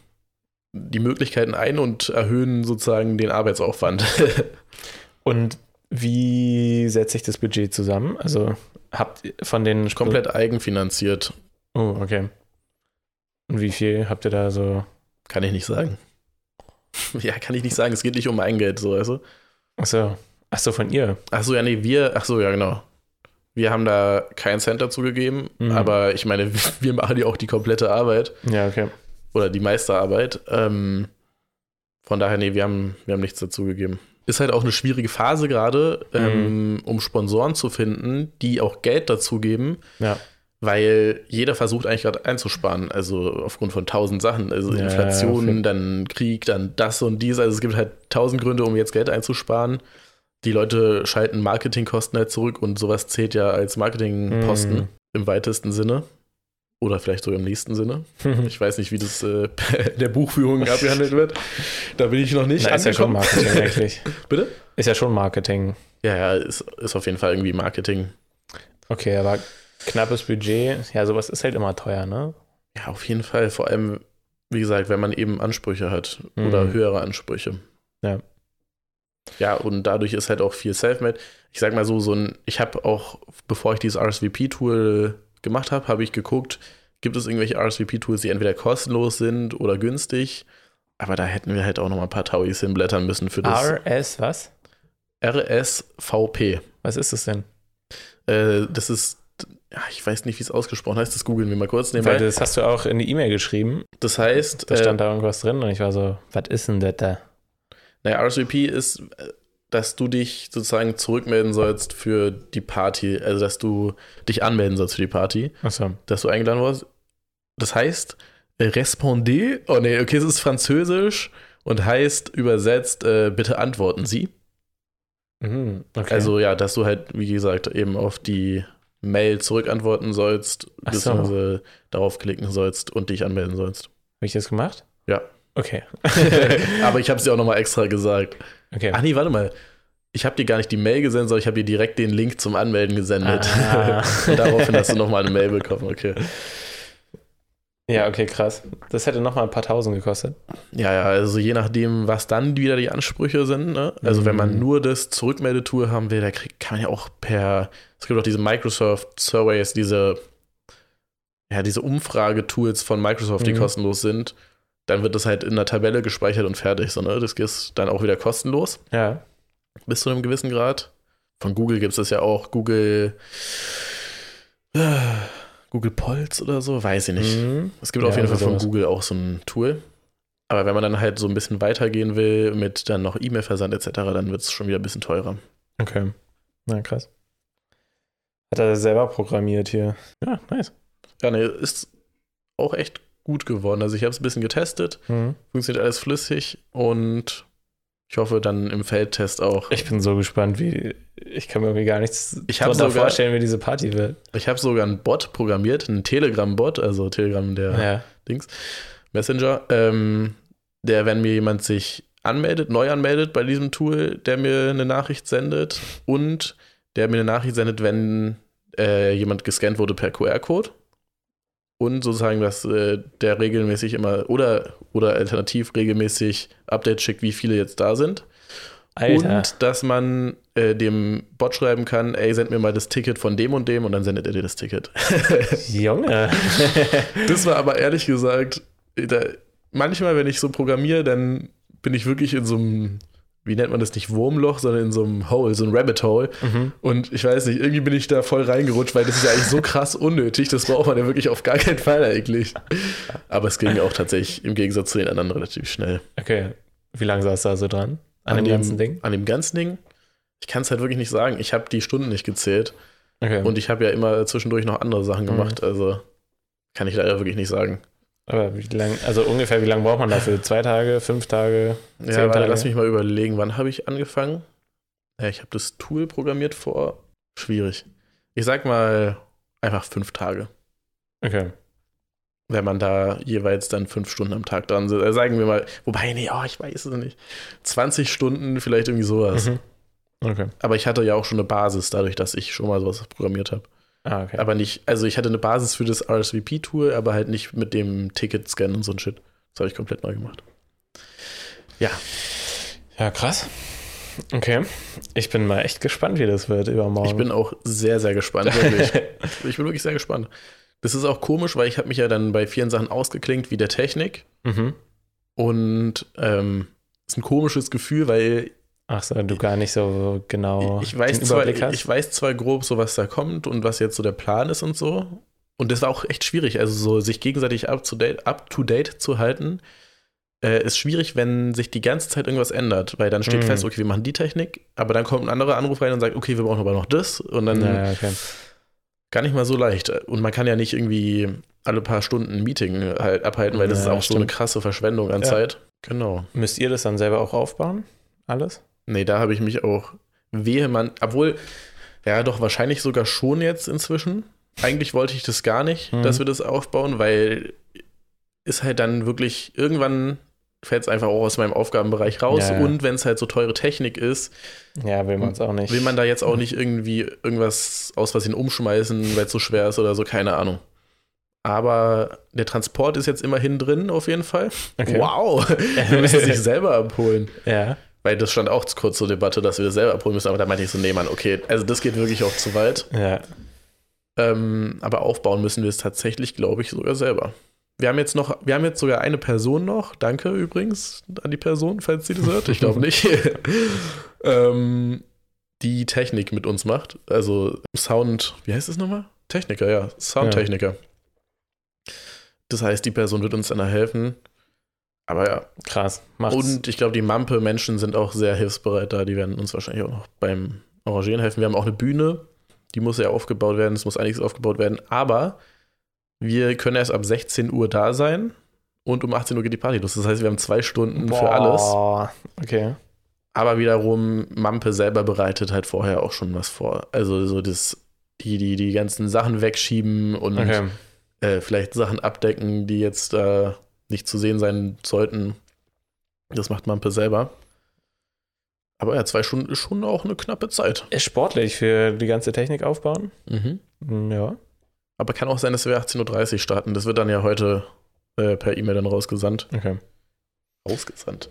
die Möglichkeiten ein und erhöhen sozusagen den Arbeitsaufwand. Und wie setzt sich das Budget zusammen? Also habt ihr von den Komplett eigenfinanziert. Oh, okay. Und wie viel habt ihr da so? Kann ich nicht sagen. ja, kann ich nicht sagen. Es geht nicht um mein Geld, so, weißt du? Achso. Achso, von ihr. Achso, ja, nee, wir, achso, ja, genau. Wir haben da keinen Cent dazu gegeben, Mhm. aber ich meine, wir machen ja auch die komplette Arbeit Ja, okay. oder die Meisterarbeit. Ähm, von daher, nee, wir haben, wir haben nichts dazu gegeben. Ist halt auch eine schwierige Phase gerade, ähm, um Sponsoren zu finden, die auch Geld dazu geben, Ja. Weil jeder versucht eigentlich gerade einzusparen. Also aufgrund von tausend Sachen. Also Ja, Inflation, dann Krieg, dann das und dies. Also es gibt halt tausend Gründe, um jetzt Geld einzusparen. Die Leute schalten Marketingkosten halt zurück und sowas zählt ja als Marketingposten Mhm. im weitesten Sinne. Oder vielleicht sogar im nächsten Sinne. Ich weiß nicht, wie das äh, in der Buchführung abgehandelt wird. Da bin ich noch nicht. Na, ist ja schon. Marketing eigentlich. Bitte? Ist ja schon Marketing. Ja, ja, ist, ist auf jeden Fall irgendwie Marketing. Okay, aber knappes Budget, ja, sowas ist halt immer teuer, ne? Ja, auf jeden Fall. Vor allem, wie gesagt, wenn man eben Ansprüche hat oder Mhm. höhere Ansprüche. Ja. Ja, und dadurch ist halt auch viel Selfmade. Ich sag mal so, so ein, ich habe auch, bevor ich dieses RSVP-Tool gemacht habe, habe ich geguckt, gibt es irgendwelche RSVP-Tools, die entweder kostenlos sind oder günstig. Aber da hätten wir halt auch noch mal ein paar Tauis hinblättern müssen für das RS, was? RSVP. Was ist das denn? Äh, das ist, ja, ich weiß nicht, wie es ausgesprochen heißt, das googeln wir mal kurz Weil nebenbei. das hast du auch in die E-Mail geschrieben. Das heißt, Da stand äh, da irgendwas drin und ich war so, was ist denn das da? naja, RSVP ist, äh, dass du dich sozusagen zurückmelden sollst für die Party, also dass du dich anmelden sollst für die Party, Achso. dass du eingeladen wurdest. Das heißt, äh, respondez, oh nee, okay, es ist französisch und heißt übersetzt, äh, bitte antworten Sie. Mhm, okay. Also ja, dass du halt, wie gesagt, eben auf die Mail zurückantworten sollst, Ach so. beziehungsweise darauf klicken sollst und dich anmelden sollst. Habe ich das gemacht? Ja. Okay. Aber ich habe es dir auch nochmal extra gesagt. okay. Ach nee, warte mal. Ich habe dir gar nicht die Mail gesendet, sondern ich habe dir direkt den Link zum Anmelden gesendet. Ah. Und daraufhin hast du nochmal eine Mail bekommen, okay. Ja, okay, krass. Das hätte nochmal ein paar Tausend gekostet. Ja, ja, also je nachdem, was dann wieder die Ansprüche sind. Ne? Also wenn man Mhm. nur das Zurückmeldetool haben will, da krieg, kann man ja auch per, es gibt auch diese Microsoft Surveys, diese, ja, diese Umfragetools von Microsoft, die Mhm. kostenlos sind. Dann wird das halt in einer Tabelle gespeichert und fertig. So, ne? Das ist dann auch wieder kostenlos. Ja. bis zu einem gewissen Grad. Von Google gibt es das ja auch. Google. Google Polls oder so, weiß ich nicht. Mhm. Es gibt Ja, auf jeden Fall oder von. Google auch so ein Tool. Aber wenn man dann halt so ein bisschen weitergehen will mit dann noch E-Mail-Versand etc., dann wird es schon wieder ein bisschen teurer. Okay. Na, krass. Hat er selber programmiert hier. Ja, nice. Ja, ne, ist auch echt gut geworden. Also ich habe es ein bisschen getestet, Mhm. funktioniert alles flüssig und ich hoffe dann im Feldtest auch. Ich bin so gespannt, wie. Ich kann mir irgendwie gar nichts Ich hab drunter sogar- vorstellen, wie diese Party wird. Ich habe sogar einen Bot programmiert, einen Telegram-Bot, also Telegram der Ja. Dings, Messenger, ähm, der, wenn mir jemand sich anmeldet, neu anmeldet bei diesem Tool, der mir eine Nachricht sendet und der mir eine Nachricht sendet, wenn äh, jemand gescannt wurde per QR-Code und sozusagen, dass äh, der regelmäßig immer oder, oder alternativ regelmäßig Updates schickt, wie viele jetzt da sind. Alter. Und dass man äh, dem Bot schreiben kann, ey, send mir mal das Ticket von dem und dem und dann sendet er dir das Ticket. Junge. Das war aber ehrlich gesagt, da, manchmal, wenn ich so programmiere, dann bin ich wirklich in so einem, wie nennt man das nicht, Wurmloch, sondern in so einem Hole, so ein Rabbit Hole. mhm. Und ich weiß nicht, irgendwie bin ich da voll reingerutscht, weil das ist ja eigentlich so krass unnötig. Das braucht man ja wirklich auf gar keinen Fall eigentlich. Aber es ging auch tatsächlich im Gegensatz zu den anderen relativ schnell. Okay. Wie lange saß du da so dran? An, dem ganzen Ding? An dem ganzen Ding? Ich kann es halt wirklich nicht sagen. Ich habe die Stunden nicht gezählt. Okay. Und ich habe ja immer zwischendurch noch andere Sachen Mhm. gemacht. Also kann ich leider wirklich nicht sagen. Aber wie lang, also ungefähr, wie lange braucht man dafür? Zwei Tage, fünf Tage? Ja, Zehn warte, Tage? lass mich mal überlegen, wann habe ich angefangen? Ja, ich habe das Tool programmiert vor. Schwierig. Ich sag mal einfach fünf Tage. Okay. Wenn man da jeweils dann fünf Stunden am Tag dran sitzt. Also sagen wir mal, wobei, nee, oh, ich weiß es nicht. 20 Stunden, vielleicht irgendwie sowas. Mhm. Okay. Aber ich hatte ja auch schon eine Basis, dadurch, dass ich schon mal sowas programmiert habe. Ah, okay. Aber nicht, also ich hatte eine Basis für das RSVP-Tool, aber halt nicht mit dem Ticket-Scan und so ein Shit. Das habe ich komplett neu gemacht. Ja, krass. Okay. Ich bin mal echt gespannt, wie das wird übermorgen. Ich bin auch sehr, sehr gespannt, wirklich. ich bin wirklich sehr gespannt. Das ist auch komisch, weil ich habe mich ja dann bei vielen Sachen ausgeklinkt, wie der Technik. Mhm. Und ähm, ist ein komisches Gefühl, weil Ach so, du gar nicht so genau ich weiß, den zwar, hast. ich weiß zwar grob so, was da kommt und was jetzt so der Plan ist und so. Und das war auch echt schwierig, also so sich gegenseitig up to date, up to date zu halten. Äh, ist schwierig, wenn sich die ganze Zeit irgendwas ändert, weil dann steht Mhm. fest, okay, wir machen die Technik, aber dann kommt ein anderer Anruf rein und sagt, okay, wir brauchen aber noch das und dann ja, okay. gar nicht mal so leicht. Und man kann ja nicht irgendwie alle paar Stunden ein Meeting halt abhalten, weil das Ja, ist auch so eine stimmt. krasse Verschwendung an Ja. Zeit. Genau. Müsst ihr das dann selber auch aufbauen? Alles? Nee, da habe ich mich auch vehement, obwohl, ja, doch wahrscheinlich sogar schon jetzt inzwischen. Eigentlich wollte ich das gar nicht, Mhm. dass wir das aufbauen, weil ist halt dann wirklich, irgendwann fällt es einfach auch aus meinem Aufgabenbereich raus. Ja, ja. Und wenn es halt so teure Technik ist, Ja, will man es auch nicht. will man da jetzt auch nicht irgendwie irgendwas aus Versehen umschmeißen, weil es so schwer ist oder so, keine Ahnung. Aber der Transport ist jetzt immerhin drin, auf jeden Fall. Okay. Wow! Wir müssen es nicht selber abholen. Ja. Weil das stand auch kurz zur Debatte, dass wir das selber abholen müssen, aber da meinte ich so, nee, Mann, okay, also das geht wirklich auch zu weit. Ja. Ähm, aber aufbauen müssen wir es tatsächlich, glaube ich, sogar selber. Wir haben jetzt noch, wir haben jetzt sogar eine Person noch, danke übrigens an die Person, falls sie das hört, ich glaube nicht, ähm, die Technik mit uns macht. Also Sound, wie heißt das nochmal? Techniker, ja, Soundtechniker. Das heißt, die Person wird uns dann da helfen. Aber ja, Krass. Macht's. und ich glaube, die Mampe-Menschen sind auch sehr hilfsbereit da. Die werden uns wahrscheinlich auch noch beim Arrangieren helfen. Wir haben auch eine Bühne, die muss ja aufgebaut werden. Es muss einiges aufgebaut werden. Aber wir können erst ab 16 Uhr da sein und um 18 Uhr geht die Party los. Das heißt, wir haben zwei Stunden für alles. Boah. Okay. Aber wiederum, Mampe selber bereitet halt vorher auch schon was vor. Also so das, die, die, die ganzen Sachen wegschieben und Okay. äh, vielleicht Sachen abdecken, die jetzt äh, nicht zu sehen sein sollten. Das macht Mampe selber. Aber ja, zwei Stunden ist schon auch eine knappe Zeit. Ist sportlich für die ganze Technik aufbauen. Mhm. Hm, Ja. Aber kann auch sein, dass wir 18.30 Uhr starten. Das wird dann ja heute äh, per E-Mail dann rausgesandt. Okay. Rausgesandt.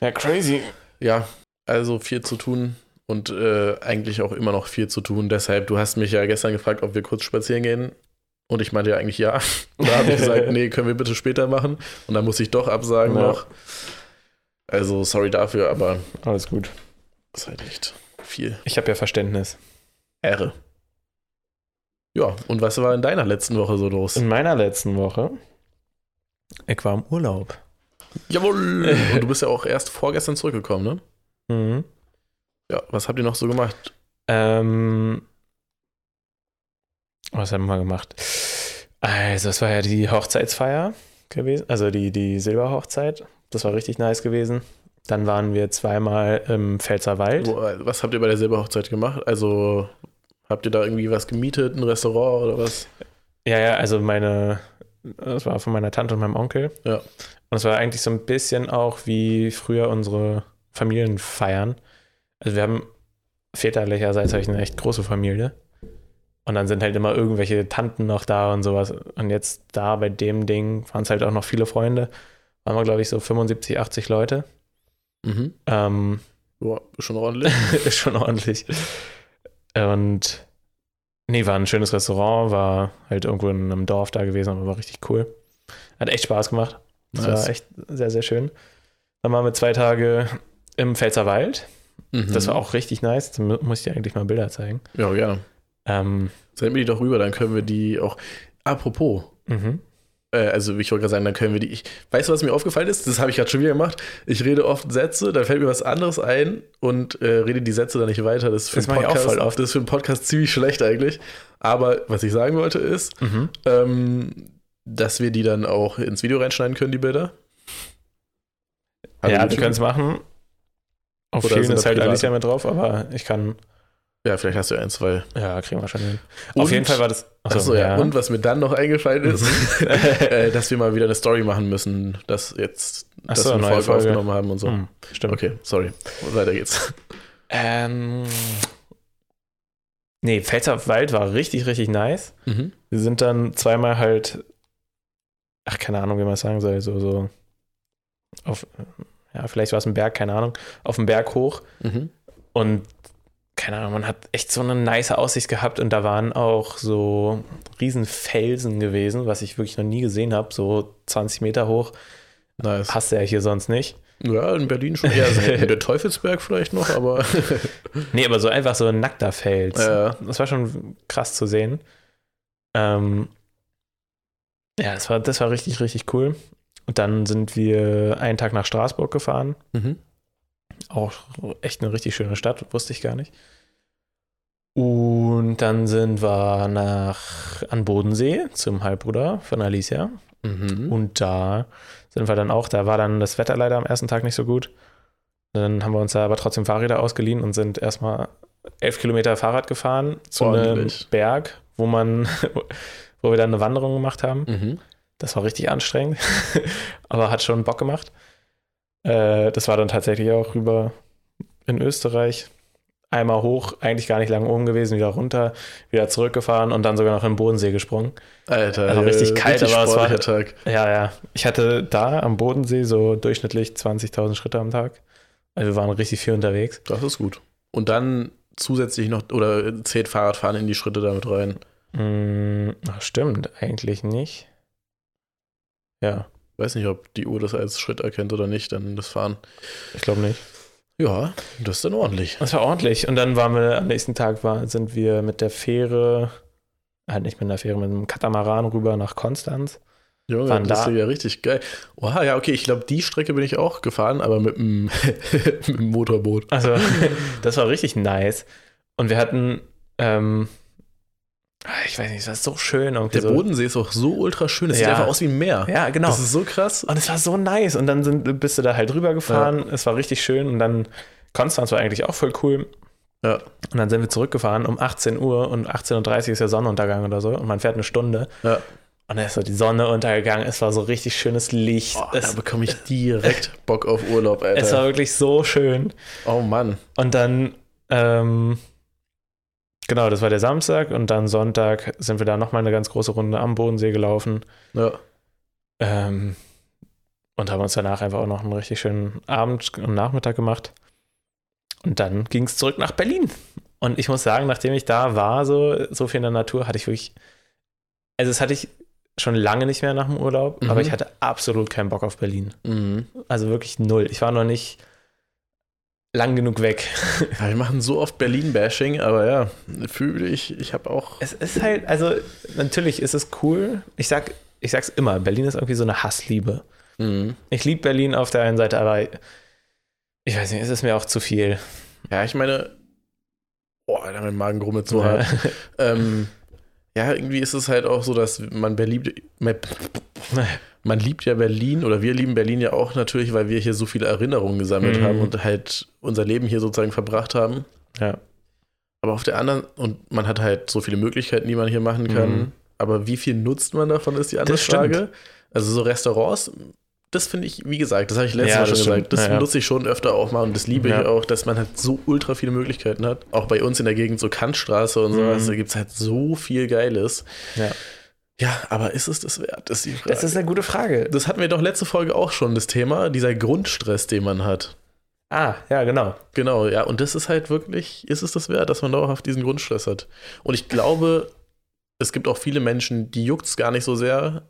Ja, crazy. Ja, also viel zu tun und äh, eigentlich auch immer noch viel zu tun. Deshalb, du hast mich ja gestern gefragt, ob wir kurz spazieren gehen. Und ich meinte ja eigentlich ja. Und da habe ich gesagt, nee, können wir bitte später machen. Und dann muss ich doch absagen Ja. noch. Also sorry dafür, aber Alles gut. ist halt echt viel Ich habe ja Verständnis. Ehre. Ja, und was war in deiner letzten Woche so los? In meiner letzten Woche, ich war im Urlaub. Jawohl! Und du bist ja auch erst vorgestern zurückgekommen, ne? Mhm. Ja, was habt ihr noch so gemacht? Ähm, was haben wir gemacht? Also, es war ja die Hochzeitsfeier gewesen, also die, die Silberhochzeit. Das war richtig nice gewesen. Dann waren wir zweimal im Pfälzerwald. Äh, was habt ihr bei der Silberhochzeit gemacht? Also, habt ihr da irgendwie was gemietet, ein Restaurant oder was? Ja, ja, also meine, das war von meiner Tante und meinem Onkel. Ja. Und es war eigentlich so ein bisschen auch wie früher unsere Familienfeiern. Also wir haben väterlicherseits habe ich eine echt große Familie. Und dann sind halt immer irgendwelche Tanten noch da und sowas. Und jetzt da bei dem Ding waren es halt auch noch viele Freunde. Waren wir, glaube ich, so 75, 80 Leute. Mhm. Ähm, Ja, schon ordentlich. ist schon ordentlich. Und nee, war ein schönes Restaurant, war halt irgendwo in einem Dorf da gewesen, aber war richtig cool. Hat echt Spaß gemacht. Das Nice. war echt sehr, sehr schön. Dann waren wir zwei Tage im Pfälzerwald. Das Mhm. war auch richtig nice. Da mu- muss ich dir eigentlich mal Bilder zeigen. Ja, gerne. Ähm, Send mir die doch rüber, dann können wir die auch. Apropos, mhm. äh, also ich wollte gerade sagen, dann können wir die. Ich, weißt du, was mir aufgefallen ist? Das habe ich gerade schon wieder gemacht. Ich rede oft Sätze, dann fällt mir was anderes ein und äh, rede die Sätze dann nicht weiter. Das ist für Das einen Podcast, voll oft. das ist für einen Podcast ziemlich schlecht eigentlich. Aber was ich sagen wollte ist, Mhm. ähm, dass wir die dann auch ins Video reinschneiden können, die Bilder. Hallo, Ja, wir können es machen. Auf Oder vielen ist halt private? Alicia mit drauf, aber ich kann, Ja, vielleicht hast du ja ein, zwei. ja, kriegen wir schon hin. Und- Auf jeden Fall war das. Achso, achso, ja. Und was mir dann noch eingefallen ist, äh, dass wir mal wieder eine Story machen müssen, dass jetzt, dass wir eine neue Folge, Folge. aufgenommen haben und so. Hm, stimmt. Okay, sorry. Weiter geht's. Ähm, nee, Pfälzerwald war richtig, richtig nice. Mhm. Wir sind dann zweimal halt, ach, keine Ahnung, wie man es sagen soll, so, so auf, ja, vielleicht war es ein Berg, keine Ahnung, auf dem Berg hoch. Mhm. Und keine Ahnung, man hat echt so eine nice Aussicht gehabt und da waren auch so riesen Felsen gewesen, was ich wirklich noch nie gesehen habe, so 20 Meter hoch. Nice. Hast du ja hier sonst nicht. Ja, in Berlin schon eher selten. Der Teufelsberg vielleicht noch, aber. Nee, aber so einfach so ein nackter Fels. Ja. Das war schon krass zu sehen. Ähm, ja, das war, das war richtig, richtig cool. Und dann sind wir einen Tag nach Straßburg gefahren. Mhm. Auch echt eine richtig schöne Stadt, wusste ich gar nicht. Und dann sind wir nach an Bodensee zum Halbbruder von Alicia. Mhm. Und da sind wir dann auch, da war dann das Wetter leider am ersten Tag nicht so gut. Dann haben wir uns da aber trotzdem Fahrräder ausgeliehen und sind erstmal elf Kilometer Fahrrad gefahren zu einem Ordentlich. Berg, wo man, wo wir dann eine Wanderung gemacht haben. Mhm. Das war richtig anstrengend, aber hat schon Bock gemacht. Äh, das war dann tatsächlich auch rüber in Österreich. Einmal hoch, eigentlich gar nicht lang oben gewesen, wieder runter, wieder zurückgefahren und dann sogar noch den Bodensee gesprungen. Alter, Also richtig kalt, richtig aber es war- Tag. Ja, ja. Ich hatte da am Bodensee so durchschnittlich 20.000 Schritte am Tag. Also wir waren richtig viel unterwegs. Das ist gut. Und dann zusätzlich noch, oder zählt Fahrradfahren in die Schritte damit rein. Mm, ach, stimmt, eigentlich nicht. Ja, Weiß nicht, ob die Uhr das als Schritt erkennt oder nicht, dann das Fahren. ich glaube nicht. Ja, das ist dann ordentlich. Das war ordentlich. Und dann waren wir, am nächsten Tag war, sind wir mit der Fähre, halt nicht mit der Fähre, mit einem Katamaran rüber nach Konstanz. Junge, Waren das da- ist ja richtig geil. Oha, ja, okay, ich glaube, die Strecke bin ich auch gefahren, aber mit dem, mit dem Motorboot. Also, das war richtig nice. Und wir hatten, ähm, ich weiß nicht, es war so schön. Der so. Bodensee ist auch so ultra schön. Es Ja. sieht einfach aus wie ein Meer. Ja, genau. Das ist so krass. Und es war so nice. Und dann sind, bist du da halt rüber gefahren. Es war richtig schön. Und dann Konstanz war eigentlich auch voll cool. Ja. Und dann sind wir zurückgefahren um 18 Uhr und 18.30 Uhr ist der Sonnenuntergang oder so. Und man fährt eine Stunde. Ja. Und dann ist so die Sonne untergegangen. Es war so richtig schönes Licht. Oh, da es, bekomme ich direkt Bock auf Urlaub, Alter. es war wirklich so schön. oh Mann. Und dann, ähm, genau, das war der Samstag. Und dann Sonntag sind wir da nochmal eine ganz große Runde am Bodensee gelaufen. Ja. Ähm, und haben uns danach einfach auch noch einen richtig schönen Abend und Nachmittag gemacht. Und dann ging es zurück nach Berlin. Und ich muss sagen, nachdem ich da war, so, so viel in der Natur, hatte ich wirklich, also das hatte ich schon lange nicht mehr nach dem Urlaub, Mhm. aber ich hatte absolut keinen Bock auf Berlin. Mhm. Also wirklich null. Ich war noch nicht lang genug weg. ja. Wir machen so oft Berlin-Bashing, aber ja, fühle ich, ich habe auch. Es ist halt, also natürlich ist es cool. Ich sag, ich sag's immer, Berlin ist irgendwie so eine Hassliebe. Mhm. Ich liebe Berlin auf der einen Seite, aber ich weiß nicht, es ist mir auch zu viel. Ja, ich meine, boah, Alter, mein Magen grummelt so Ja. hart. ähm, ja, irgendwie ist es halt auch so, dass man Berlin, man liebt ja Berlin oder wir lieben Berlin ja auch natürlich, weil wir hier so viele Erinnerungen gesammelt Mhm. haben und halt unser Leben hier sozusagen verbracht haben. Ja. Aber auf der anderen, und man hat halt so viele Möglichkeiten, die man hier machen kann. Mhm. Aber wie viel nutzt man davon, ist die andere Das stimmt. Frage. Also so Restaurants, das finde ich, wie gesagt, das habe ich letztes Ja, Mal schon das gesagt, stimmt. das Ja, ja. nutze ich schon öfter auch mal und das liebe Ja. ich auch, dass man halt so ultra viele Möglichkeiten hat. Auch bei uns in der Gegend so Kantstraße und sowas, Mhm. da gibt es halt so viel Geiles. Ja. Ja, aber ist es das wert, ist die Frage. Das ist eine gute Frage. das hatten wir doch letzte Folge auch schon, das Thema, dieser Grundstress, den man hat. Ah, ja, genau. Genau, ja, und das ist halt wirklich, ist es das wert, dass man dauerhaft diesen Grundstress hat? Und ich glaube, es gibt auch viele Menschen, die juckt es gar nicht so sehr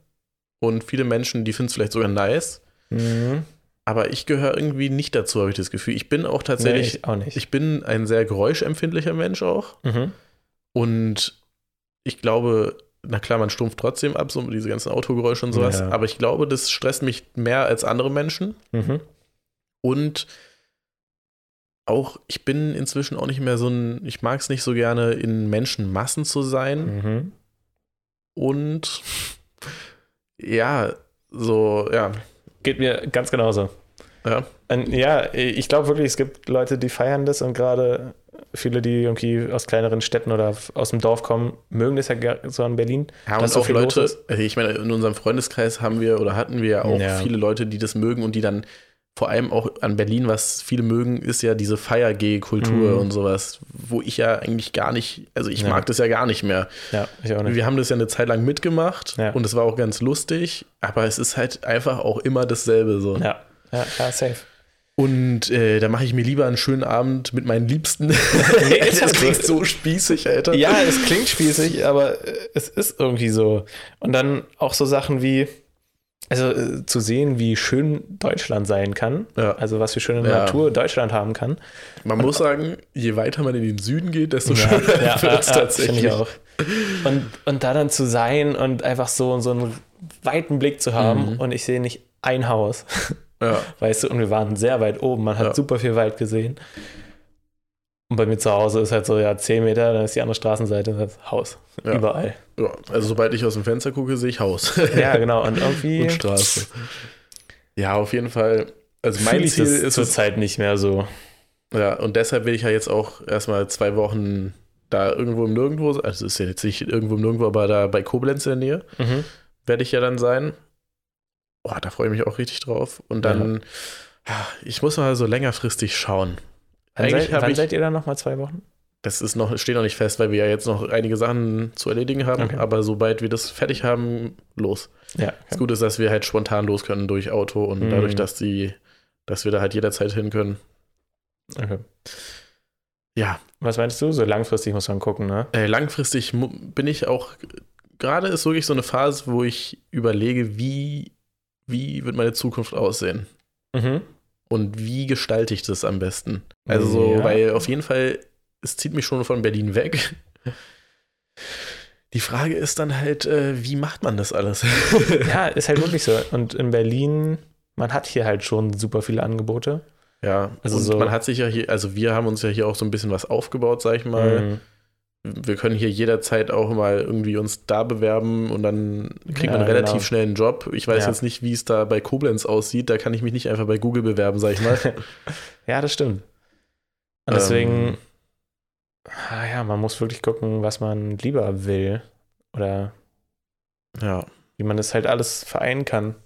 und viele Menschen, die finden es vielleicht sogar nice, Mhm. aber ich gehöre irgendwie nicht dazu, habe ich das Gefühl. Ich bin auch Nee, tatsächlich, ich auch nicht. ich bin ein sehr geräuschempfindlicher Mensch auch mhm. und ich glaube, na klar, man stumpft trotzdem ab, so diese ganzen Autogeräusche und sowas, Ja. aber ich glaube, das stresst mich mehr als andere Menschen. Mhm. Und auch, ich bin inzwischen auch nicht mehr so ein, ich mag es nicht so gerne, in Menschenmassen zu sein. Mhm. Und ja, so, ja, Geht mir ganz genauso. ja. Und ja, ich glaube wirklich, es gibt Leute, die feiern das und gerade viele, die irgendwie aus kleineren Städten oder aus dem Dorf kommen, mögen das ja so an Berlin. Ja, und so auch Leute, also ich meine, in unserem Freundeskreis haben wir oder hatten wir ja auch Ja. viele Leute, die das mögen und die dann vor allem auch an Berlin, was viele mögen, ist ja diese Feier-G-Kultur Mhm. und sowas, wo ich ja eigentlich gar nicht, also ich Ja. mag das ja gar nicht mehr. Ja, ich auch nicht. Wir haben das ja eine Zeit lang mitgemacht Ja. und es war auch ganz lustig, aber es ist halt einfach auch immer dasselbe so. Ja, ja, ja, safe. Und äh, da mache ich mir lieber einen schönen Abend mit meinen Liebsten. das klingt so spießig, Alter. Ja, es klingt spießig, aber äh, es ist irgendwie so. Und dann auch so Sachen wie, also äh, zu sehen, wie schön Deutschland sein kann. Ja. Also was für schöne Ja. Natur Deutschland haben kann. Man muss sagen, je weiter man in den Süden geht, desto Ja, schöner ja, wird es tatsächlich. Auch. Und, und da dann zu sein und einfach so, so einen weiten Blick zu haben Mhm. und ich sehe nicht ein Haus, Ja. weißt du, und wir waren sehr weit oben, man hat Ja. super viel Wald gesehen. Und bei mir zu Hause ist halt so, ja, 10 Meter, dann ist die andere Straßenseite, das Haus. Ja. Überall. ja. Also sobald ich aus dem Fenster gucke, sehe ich Haus Ja, genau. Und irgendwie und Straße. Ja, auf jeden Fall. Also mein fühle ich Ziel ist zurzeit nicht mehr so. ja, und deshalb will ich ja jetzt auch erstmal zwei Wochen da irgendwo im Nirgendwo, also es ist ja jetzt nicht irgendwo im Nirgendwo, aber da bei Koblenz in der Nähe Mhm. werde ich ja dann sein. Boah, da freue ich mich auch richtig drauf. Und dann, ja. ich muss mal so längerfristig schauen. Wann, Eigentlich seid, wann ich, seid ihr dann nochmal zwei Wochen? das ist noch, steht noch nicht fest, weil wir ja jetzt noch einige Sachen zu erledigen haben. Okay. Aber sobald wir das fertig haben, los. Ja. Das Gute ist, dass wir halt spontan los können durch Auto und Mhm. dadurch, dass die, dass wir da halt jederzeit hin können. Okay. Ja, Was meinst du? So langfristig muss man gucken, ne? äh, langfristig bin ich auch, gerade ist wirklich so eine Phase, wo ich überlege, wie, wie wird meine Zukunft aussehen? Mhm. Und wie gestalte ich das am besten? Also so, Ja. weil auf jeden Fall, es zieht mich schon von Berlin weg. Die Frage ist dann halt, äh, wie macht man das alles? Ja, ist halt wirklich so. Und in Berlin, man hat hier halt schon super viele Angebote. ja, Also und so- man hat sich ja hier, also wir haben uns ja hier auch so ein bisschen was aufgebaut, sag ich mal. Mhm. Wir können hier jederzeit auch mal irgendwie uns da bewerben und dann kriegt Ja, man relativ genau. schnell einen Job. Ich weiß Ja. jetzt nicht, wie es da bei Koblenz aussieht. Da kann ich mich nicht einfach bei Google bewerben, sag ich mal. Ja, das stimmt. Und deswegen, Ähm. ah ja, man muss wirklich gucken, was man lieber will. Oder ja. wie man das halt alles vereinen kann.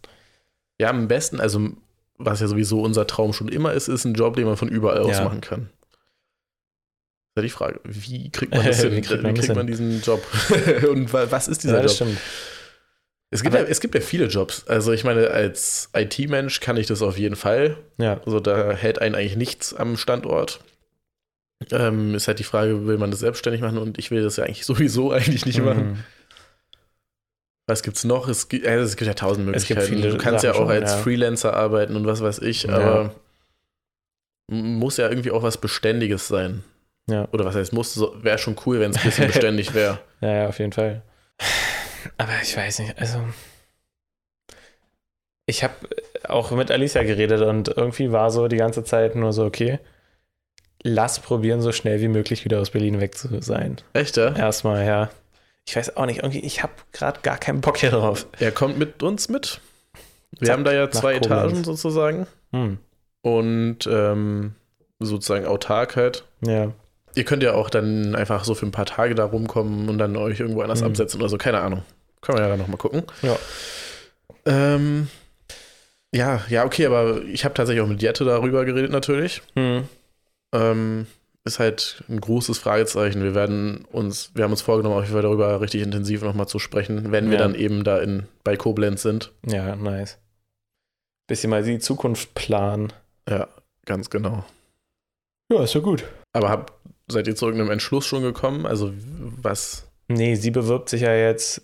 Ja, am besten, also was ja sowieso unser Traum schon immer ist, ist ein Job, den man von überall aus Ja. machen kann. Ja die Frage, wie kriegt man das hin? Wie Wie kriegt kriegt man man, das diesen Job? Und wa- was ist dieser ja, das Job? stimmt. Es gibt, ja, es gibt ja viele Jobs. Also ich meine, als IT-Mensch kann ich das auf jeden Fall. Ja. Also da hält einen eigentlich nichts am Standort. Ähm, ist halt die Frage, will man das selbstständig machen? Und ich will das ja eigentlich sowieso eigentlich nicht machen. Mhm. Was gibt's noch? Es gibt, also es gibt ja tausend Möglichkeiten. viele du kannst ja auch schon, als ja. Freelancer arbeiten und was weiß ich, Ja. aber m- muss ja irgendwie auch was Beständiges sein. Ja. Oder was heißt muss, so, wäre schon cool, wenn es ein bisschen beständig wäre. Ja, ja, auf jeden Fall. Aber ich weiß nicht, also. Ich habe auch mit Alicia geredet und irgendwie war so die ganze Zeit nur so, okay, lass probieren, so schnell wie möglich wieder aus Berlin weg zu sein. Echt, ja? Erstmal, ja. Ich weiß auch nicht, irgendwie, ich habe gerade gar keinen Bock hier drauf. Er kommt mit uns mit. Wir Zack, haben da ja zwei. Etagen sozusagen. Hm. Und ähm, sozusagen autark halt. Ja. Ihr könnt ja auch dann einfach so für ein paar Tage da rumkommen und dann euch irgendwo anders Mhm. absetzen oder so, keine Ahnung. Können wir ja dann nochmal gucken. Ja. Ähm, ja, ja, okay, aber ich habe tatsächlich auch mit Jette darüber geredet natürlich. Hm. Ähm, ist halt ein großes Fragezeichen. Wir werden uns, wir haben uns vorgenommen, auf jeden Fall darüber richtig intensiv nochmal zu sprechen, wenn wir Ja. dann eben da in, bei Koblenz sind. Ja, nice. Bisschen mal die Zukunft planen. Ja, ganz genau. Ja, ist ja gut. Aber hab, seid ihr zu irgendeinem Entschluss schon gekommen? Also was? Nee, sie bewirbt sich ja jetzt,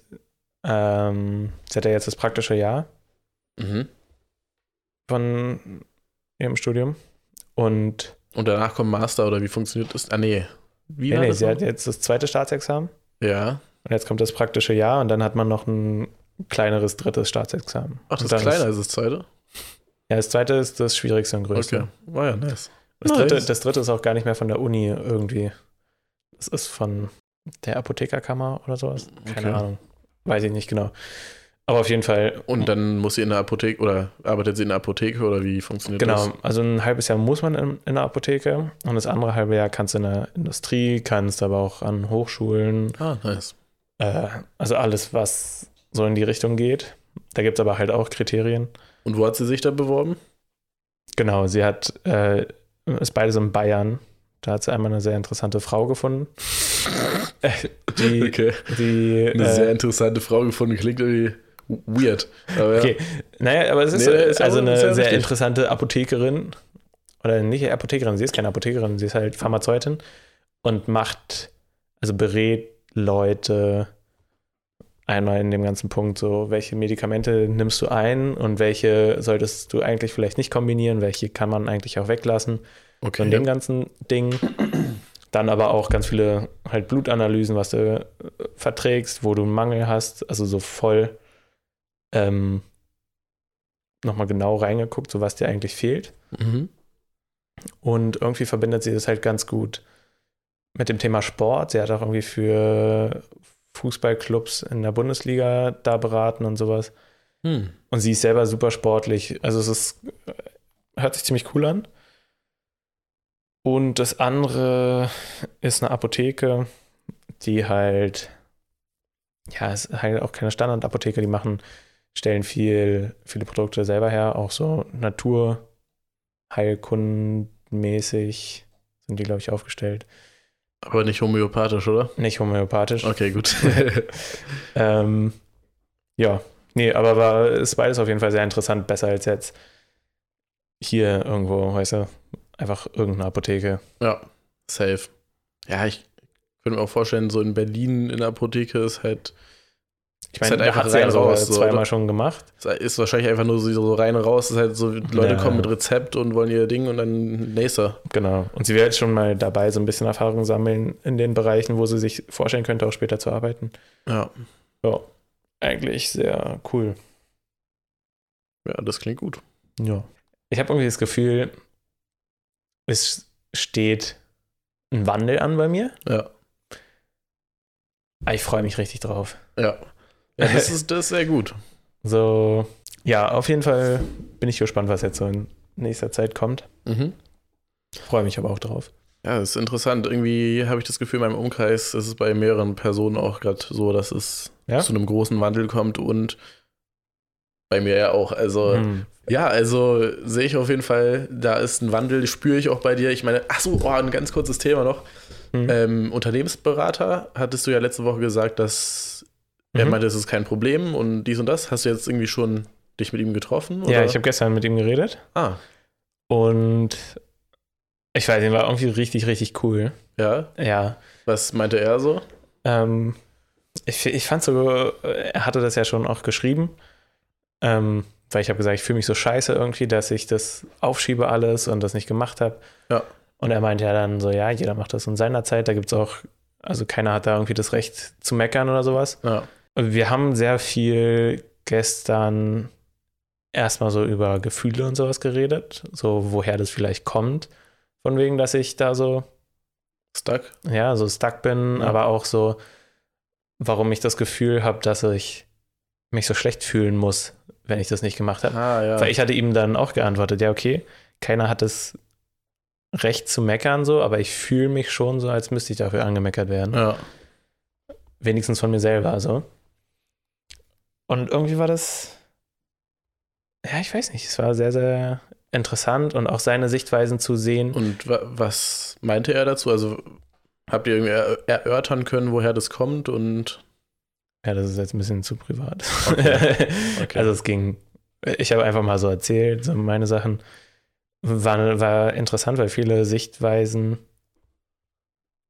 ähm, sie hat ja jetzt das praktische Jahr Mhm. von ihrem Studium. Und Und danach kommt Master oder wie funktioniert das? Ah, nee. Wie nee, nee, sie noch? hat jetzt das zweite Staatsexamen Ja. und jetzt kommt das praktische Jahr und dann hat man noch ein kleineres drittes Staatsexamen. Ach, das ist kleiner als das zweite? ja, das zweite ist das schwierigste und größte. Okay. War ja nice. Das, Nice. dritte, das dritte ist auch gar nicht mehr von der Uni irgendwie. Das ist von der Apothekerkammer oder sowas. Keine Okay. Ahnung. Weiß ich nicht genau. Aber auf jeden Fall. Und dann muss sie in der Apotheke oder arbeitet sie in der Apotheke oder wie funktioniert Genau, das? also ein halbes Jahr muss man in, in der Apotheke und das andere halbe Jahr kannst du in der Industrie, kannst aber auch an Hochschulen, Ah, nice. äh, also alles, was so in die Richtung geht. Da gibt es aber halt auch Kriterien. Und wo hat sie sich da beworben? Genau, sie hat, äh, ist beides in Bayern. Da hat sie einmal eine sehr interessante Frau gefunden. Äh, die, Okay. die, Eine äh, sehr interessante Frau gefunden. Klingt irgendwie weird. Aber ja. Okay, naja, aber es ist, Nee, ist also eine sehr richtig. interessante Apothekerin oder nicht Apothekerin, sie ist keine Apothekerin, sie ist halt Pharmazeutin und macht, also berät Leute einmal in dem ganzen Punkt, so welche Medikamente nimmst du ein und welche solltest du eigentlich vielleicht nicht kombinieren, welche kann man eigentlich auch weglassen. Okay. Von dem ganzen Ding. Dann aber auch ganz viele halt Blutanalysen, was du äh, verträgst, wo du einen Mangel hast, also so voll ähm, nochmal genau reingeguckt, so was dir eigentlich fehlt. Mhm. Und irgendwie verbindet sie das halt ganz gut mit dem Thema Sport. Sie hat auch irgendwie für Fußballclubs in der Bundesliga da beraten und sowas. Hm. Und sie ist selber super sportlich. Also es ist, hört sich ziemlich cool an. Und das andere ist eine Apotheke, die halt, ja, ist halt auch keine Standardapotheke, die machen, stellen viel, viele Produkte selber her, auch so Naturheilkundenmäßig sind die, glaube ich, aufgestellt. Aber nicht homöopathisch, oder? Nicht homöopathisch. Okay, gut. Ähm, ja, nee, aber war, ist beides auf jeden Fall sehr interessant, besser als jetzt hier irgendwo, weißt du, einfach irgendeine Apotheke. ja, safe. Ja, ich könnte mir auch vorstellen, so in Berlin in der Apotheke ist halt, Ich meine, halt da hat sie ja raus, so, zweimal oder? schon gemacht. ist wahrscheinlich einfach nur so, so rein raus, ist halt so, Leute Ja. kommen mit Rezept und wollen ihr Ding und dann nächster. Genau. Und sie wäre jetzt schon mal dabei, so ein bisschen Erfahrung sammeln in den Bereichen, wo sie sich vorstellen könnte, auch später zu arbeiten. Ja. Ja, eigentlich sehr cool. Ja, das klingt gut. Ja. Ich habe irgendwie das Gefühl, es steht ein Wandel an bei mir. Ja. Aber ich freue mich richtig drauf. Ja. Ja, das ist, das ist sehr gut. So, ja, auf jeden Fall bin ich gespannt, was jetzt so in nächster Zeit kommt. Mhm. Freue mich aber auch drauf. Ja, das ist interessant. Irgendwie habe ich das Gefühl, in meinem Umkreis ist es bei mehreren Personen auch gerade so, dass es Ja? zu einem großen Wandel kommt und bei mir ja auch. Also, Hm. ja, also sehe ich auf jeden Fall, da ist ein Wandel, spüre ich auch bei dir. Ich meine, ach so, oh, ein ganz kurzes Thema noch. Hm. Ähm, Unternehmensberater, hattest du ja letzte Woche gesagt, dass er Mhm. meinte, es ist kein Problem und dies und das. Hast du jetzt irgendwie schon dich mit ihm getroffen? Ja, oder? ich habe gestern mit ihm geredet Ah, und ich weiß, ihn war irgendwie richtig, richtig cool. ja. Ja. Was meinte er so? Ähm, ich, ich fand so, er hatte das ja schon auch geschrieben, ähm, weil ich habe gesagt, ich fühle mich so scheiße irgendwie, dass ich das aufschiebe alles und das nicht gemacht habe. Ja. Und er meinte ja dann so, ja, jeder macht das in seiner Zeit, da gibt es auch, also keiner hat da irgendwie das Recht zu meckern oder sowas. Ja. Wir haben sehr viel gestern erstmal so über Gefühle und sowas geredet, so woher das vielleicht kommt, von wegen, dass ich da so Stuck? ja, so stuck bin, Ja. aber auch so, warum ich das Gefühl habe, dass ich mich so schlecht fühlen muss, wenn ich das nicht gemacht habe. Ah, ja. Weil ich hatte ihm dann auch geantwortet, ja, okay, keiner hat das Recht zu meckern so, aber ich fühle mich schon so, als müsste ich dafür angemeckert werden. ja. Wenigstens von mir selber so. Und irgendwie war das, ja, ich weiß nicht, es war sehr, sehr interessant und auch seine Sichtweisen zu sehen. Und wa was meinte er dazu? Also habt ihr irgendwie er erörtern können, woher das kommt? Und Ja, das ist jetzt ein bisschen zu privat. Okay. Okay. Also es ging, ich habe einfach mal so erzählt, so meine Sachen. War, war interessant, weil viele Sichtweisen,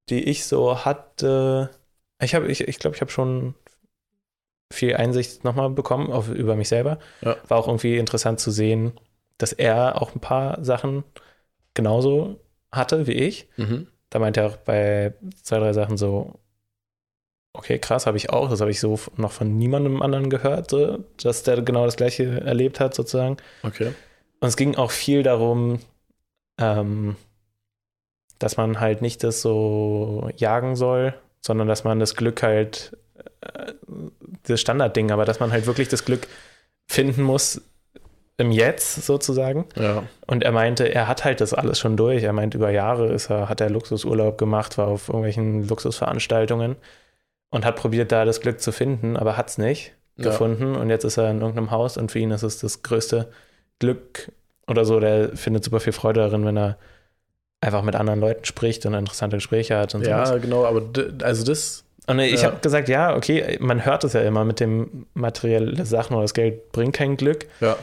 die ich so hatte, ich habe, ich, ich glaube, ich habe schon viel Einsicht nochmal bekommen auf, über mich selber. Ja. War auch irgendwie interessant zu sehen, dass er auch ein paar Sachen genauso hatte wie ich. mhm. Da meinte er auch bei zwei, drei Sachen so, okay, krass, habe ich auch. Das habe ich so noch von niemandem anderen gehört, so, dass der genau das gleiche erlebt hat, sozusagen. okay. Und es ging auch viel darum, ähm, dass man halt nicht das so jagen soll, sondern dass man das Glück halt, äh, das Standardding, aber dass man halt wirklich das Glück finden muss im Jetzt sozusagen. Ja. Und er meinte, er hat halt das alles schon durch. Er meint, über Jahre ist er, hat er Luxusurlaub gemacht, war auf irgendwelchen Luxusveranstaltungen und hat probiert, da das Glück zu finden, aber hat es nicht Ja. gefunden. Und jetzt ist er in irgendeinem Haus und für ihn ist es das größte Glück oder so. Der findet super viel Freude darin, wenn er einfach mit anderen Leuten spricht und interessante Gespräche hat und Ja, sowas. genau, aber also das, Und ich Ja. habe gesagt, ja, okay, man hört es ja immer mit dem materielle Sachen oder das Geld bringt kein Glück. ja,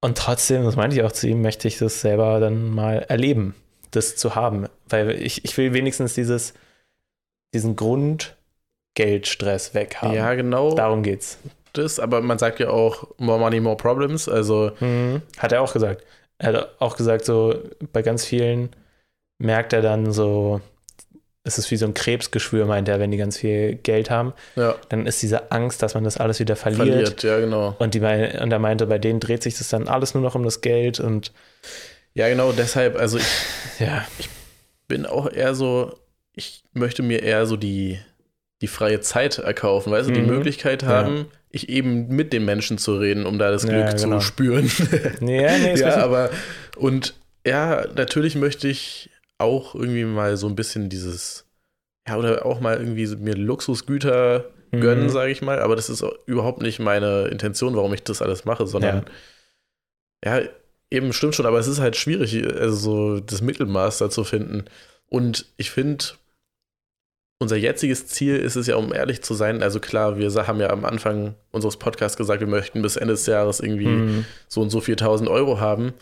Und trotzdem, das meinte ich auch zu ihm, möchte ich das selber dann mal erleben, das zu haben. Weil ich, ich will wenigstens dieses, diesen Grundgeldstress weghaben. Ja, genau. Darum geht's. Das, aber man sagt ja auch more money, more problems. Also, Mhm. Hat er auch gesagt. Er hat auch gesagt, so bei ganz vielen merkt er dann so, es ist wie so ein Krebsgeschwür, meint er, wenn die ganz viel Geld haben. ja, Dann ist diese Angst, dass man das alles wieder verliert. verliert, ja, genau. Und, die, und er meinte, bei denen dreht sich das dann alles nur noch um das Geld und Ja, genau, deshalb, also ich ja. bin auch eher so, ich möchte mir eher so die, die freie Zeit erkaufen, weißt du, die Mhm. Möglichkeit haben, ich eben mit den Menschen zu reden, um da das Glück Ja, genau. zu spüren. Nee, nee, ja, aber und ja, natürlich möchte ich auch irgendwie mal so ein bisschen dieses, ja, oder auch mal irgendwie mir Luxusgüter gönnen, Mhm. sage ich mal, aber das ist überhaupt nicht meine Intention, warum ich das alles mache, sondern ja. eben stimmt schon, aber es ist halt schwierig, also so das Mittelmaß da zu finden. Und ich finde, unser jetziges Ziel ist es ja, um ehrlich zu sein, also klar, wir haben ja am Anfang unseres Podcasts gesagt, wir möchten bis Ende des Jahres irgendwie Mhm. so und so 4000 Euro haben.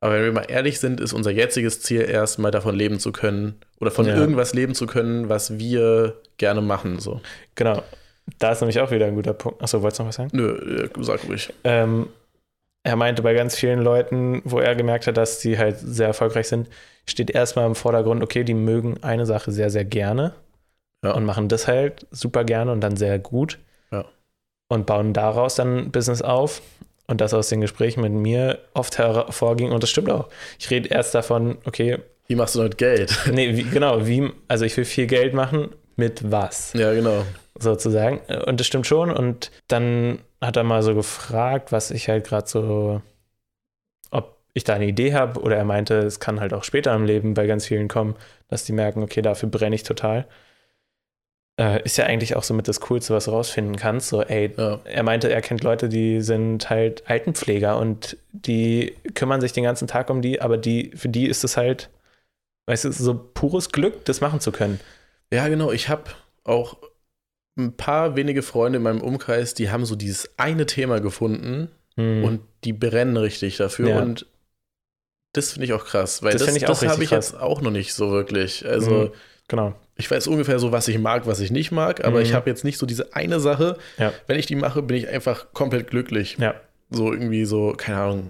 Aber wenn wir mal ehrlich sind, ist unser jetziges Ziel erst mal davon leben zu können oder von Ja. irgendwas leben zu können, was wir gerne machen. So. Genau. Da ist nämlich auch wieder ein guter Punkt. Achso, wolltest du noch was sagen? Nö, äh, sag ruhig. Ähm, er meinte, bei ganz vielen Leuten, wo er gemerkt hat, dass die halt sehr erfolgreich sind, steht erstmal im Vordergrund, okay, die mögen eine Sache sehr, sehr gerne Ja. und machen das halt super gerne und dann sehr gut. Ja. Und bauen daraus dann ein Business auf. Und das aus den Gesprächen mit mir oft hervorging. Und das stimmt auch. Ich rede erst davon, okay, Wie machst du damit Geld? nee, wie, genau, wie, also ich will viel Geld machen, mit was? ja, genau. sozusagen. Und das stimmt schon. Und dann hat er mal so gefragt, was ich halt gerade so, ob ich da eine Idee habe. Oder er meinte, es kann halt auch später im Leben bei ganz vielen kommen, dass die merken, okay, dafür brenne ich total. Äh, ist ja eigentlich auch so mit das Coolste, was du rausfinden kannst. So, ey, Ja. er meinte, er kennt Leute, die sind halt Altenpfleger und die kümmern sich den ganzen Tag um die, aber die, für die ist es halt, weißt du, so pures Glück, das machen zu können. Ja, genau. Ich habe auch ein paar wenige Freunde in meinem Umkreis, die haben so dieses eine Thema gefunden Hm. und die brennen richtig dafür. Ja. Und das finde ich auch krass, weil Das das, das habe ich jetzt auch noch nicht so wirklich. Also Mhm. genau. Ich weiß ungefähr so, was ich mag, was ich nicht mag, aber Mhm. ich habe jetzt nicht so diese eine Sache. Ja. Wenn ich die mache, bin ich einfach komplett glücklich. Ja. So irgendwie so, keine Ahnung,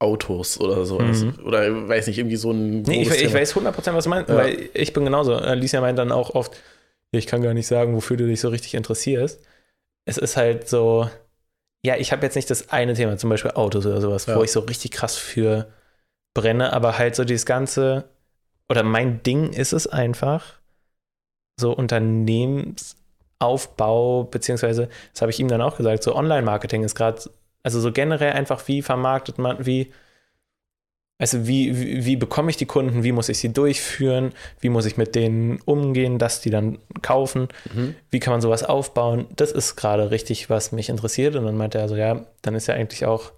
Autos oder so. Mhm. Oder weiß nicht, irgendwie so ein. Nee, ich, ich weiß 100%, was du meinst, Ja. weil ich bin genauso. Alicia meint dann auch oft, ich kann gar nicht sagen, wofür du dich so richtig interessierst. Es ist halt so, ja, ich habe jetzt nicht das eine Thema, zum Beispiel Autos oder sowas, Ja. wo ich so richtig krass für brenne, aber halt so dieses ganze, oder mein Ding ist es einfach, so Unternehmensaufbau, beziehungsweise, das habe ich ihm dann auch gesagt, so Online-Marketing ist gerade, also so generell einfach, wie vermarktet man, wie, also wie, wie, wie bekomme ich die Kunden, wie muss ich sie durchführen, wie muss ich mit denen umgehen, dass die dann kaufen, Mhm. wie kann man sowas aufbauen, das ist gerade richtig, was mich interessiert. Und dann meinte er so, ja, dann ist ja eigentlich auch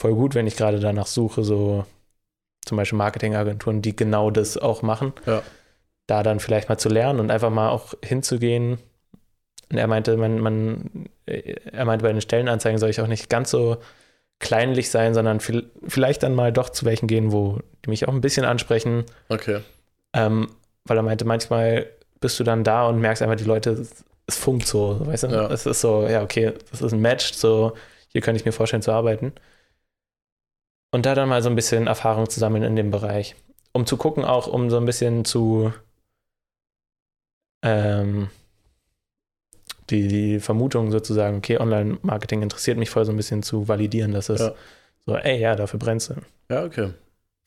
voll gut, wenn ich gerade danach suche, so zum Beispiel Marketingagenturen, die genau das auch machen, Ja. Da dann vielleicht mal zu lernen und einfach mal auch hinzugehen. Und er meinte, man, man, äh, er meinte, bei den Stellenanzeigen soll ich auch nicht ganz so kleinlich sein, sondern viel, vielleicht dann mal doch zu welchen gehen, wo die mich auch ein bisschen ansprechen. Okay. Ähm, weil er meinte, manchmal bist du dann da und merkst einfach, die Leute, es, es funkt so, weißt du? Ja. Es ist so, ja, okay, das ist ein Match, so, hier könnte ich mir vorstellen zu arbeiten. Und da dann mal so ein bisschen Erfahrung zu sammeln in dem Bereich. Um zu gucken, auch um so ein bisschen zu ähm, die, die Vermutung sozusagen, okay, Online-Marketing interessiert mich voll so ein bisschen zu validieren, dass es Ja. so, ey, ja, dafür brennst du. Ja, okay.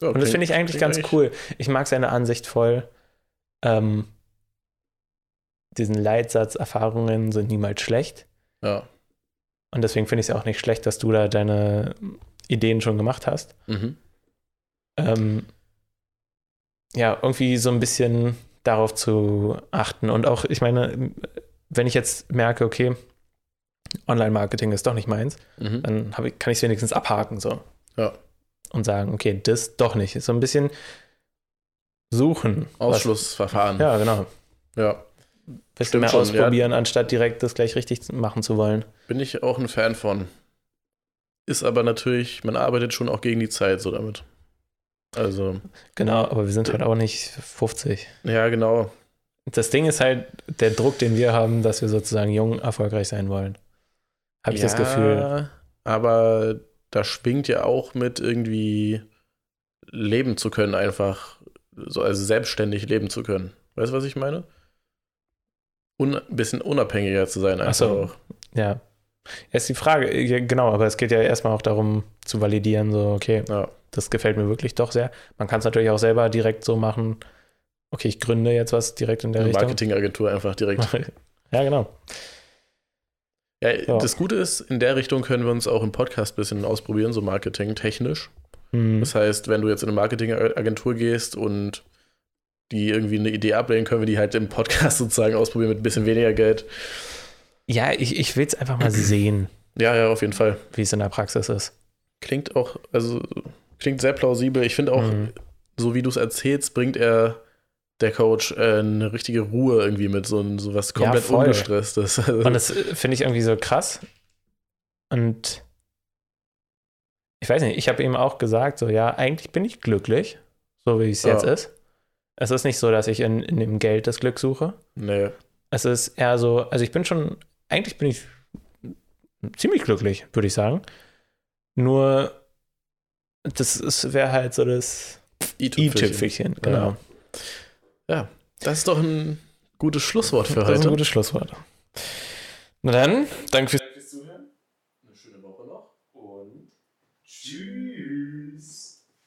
Ja, Und das finde ich eigentlich ganz cool. Ich mag seine Ansicht voll. Ähm, diesen Leitsatz, Erfahrungen sind niemals schlecht. Ja. Und deswegen finde ich es auch nicht schlecht, dass du da deine Ideen schon gemacht hast. Mhm. Ähm, ja, irgendwie so ein bisschen darauf zu achten. Und auch, ich meine, wenn ich jetzt merke, okay, Online-Marketing ist doch nicht meins, Mhm. dann ich, kann ich es wenigstens abhaken so. Ja. Und sagen, okay, das doch nicht. So ein bisschen suchen. was- Ausschlussverfahren. Ja, genau. ja. bisschen Stimmt mehr schon, ausprobieren, anstatt direkt das gleich richtig machen zu wollen. Bin ich auch ein Fan von. ist aber natürlich, man arbeitet schon auch gegen die Zeit so damit. Also. Genau, aber wir sind halt auch nicht 50. Ja, genau. Das Ding ist halt der Druck, den wir haben, dass wir sozusagen jung erfolgreich sein wollen. Habe ich ja, das Gefühl. Aber da schwingt ja auch mit irgendwie leben zu können, einfach. So, also selbstständig leben zu können. Weißt du, was ich meine? Un bisschen unabhängiger zu sein, einfach so. auch. Ja. Ist die Frage, ja, genau, aber es geht ja erstmal auch darum zu validieren, so, okay, Ja. das gefällt mir wirklich doch sehr. Man kann es natürlich auch selber direkt so machen, okay, ich gründe jetzt was direkt in der Eine Richtung. Marketingagentur einfach direkt. Ja, genau. Ja, Ja. Das Gute ist, in der Richtung können wir uns auch im Podcast ein bisschen ausprobieren, so marketingtechnisch. Hm. Das heißt, wenn du jetzt in eine Marketingagentur gehst und die irgendwie eine Idee ablehnen, können wir die halt im Podcast sozusagen ausprobieren mit ein bisschen weniger Geld. Ja, ich, ich will es einfach mal sehen, Ja, ja, auf jeden Fall. wie es in der Praxis ist. Klingt auch, also klingt sehr plausibel. Ich finde auch, Mhm. so wie du es erzählst, bringt er der Coach äh, eine richtige Ruhe irgendwie mit, so, so was Ja, komplett voll. ungestresstes. Und das äh, finde ich irgendwie so krass. Und ich weiß nicht, ich habe ihm auch gesagt, so ja, eigentlich bin ich glücklich, so wie es Ja. jetzt ist. Es ist nicht so, dass ich in, in dem Geld das Glück suche. nee. Es ist eher so, also ich bin schon, eigentlich bin ich ziemlich glücklich, würde ich sagen. Nur, das wäre halt so das i-Tüpfelchen. genau. Ja, das ist doch ein gutes Schlusswort für Das ist ein heute. gutes Schlusswort. Na dann, danke fürs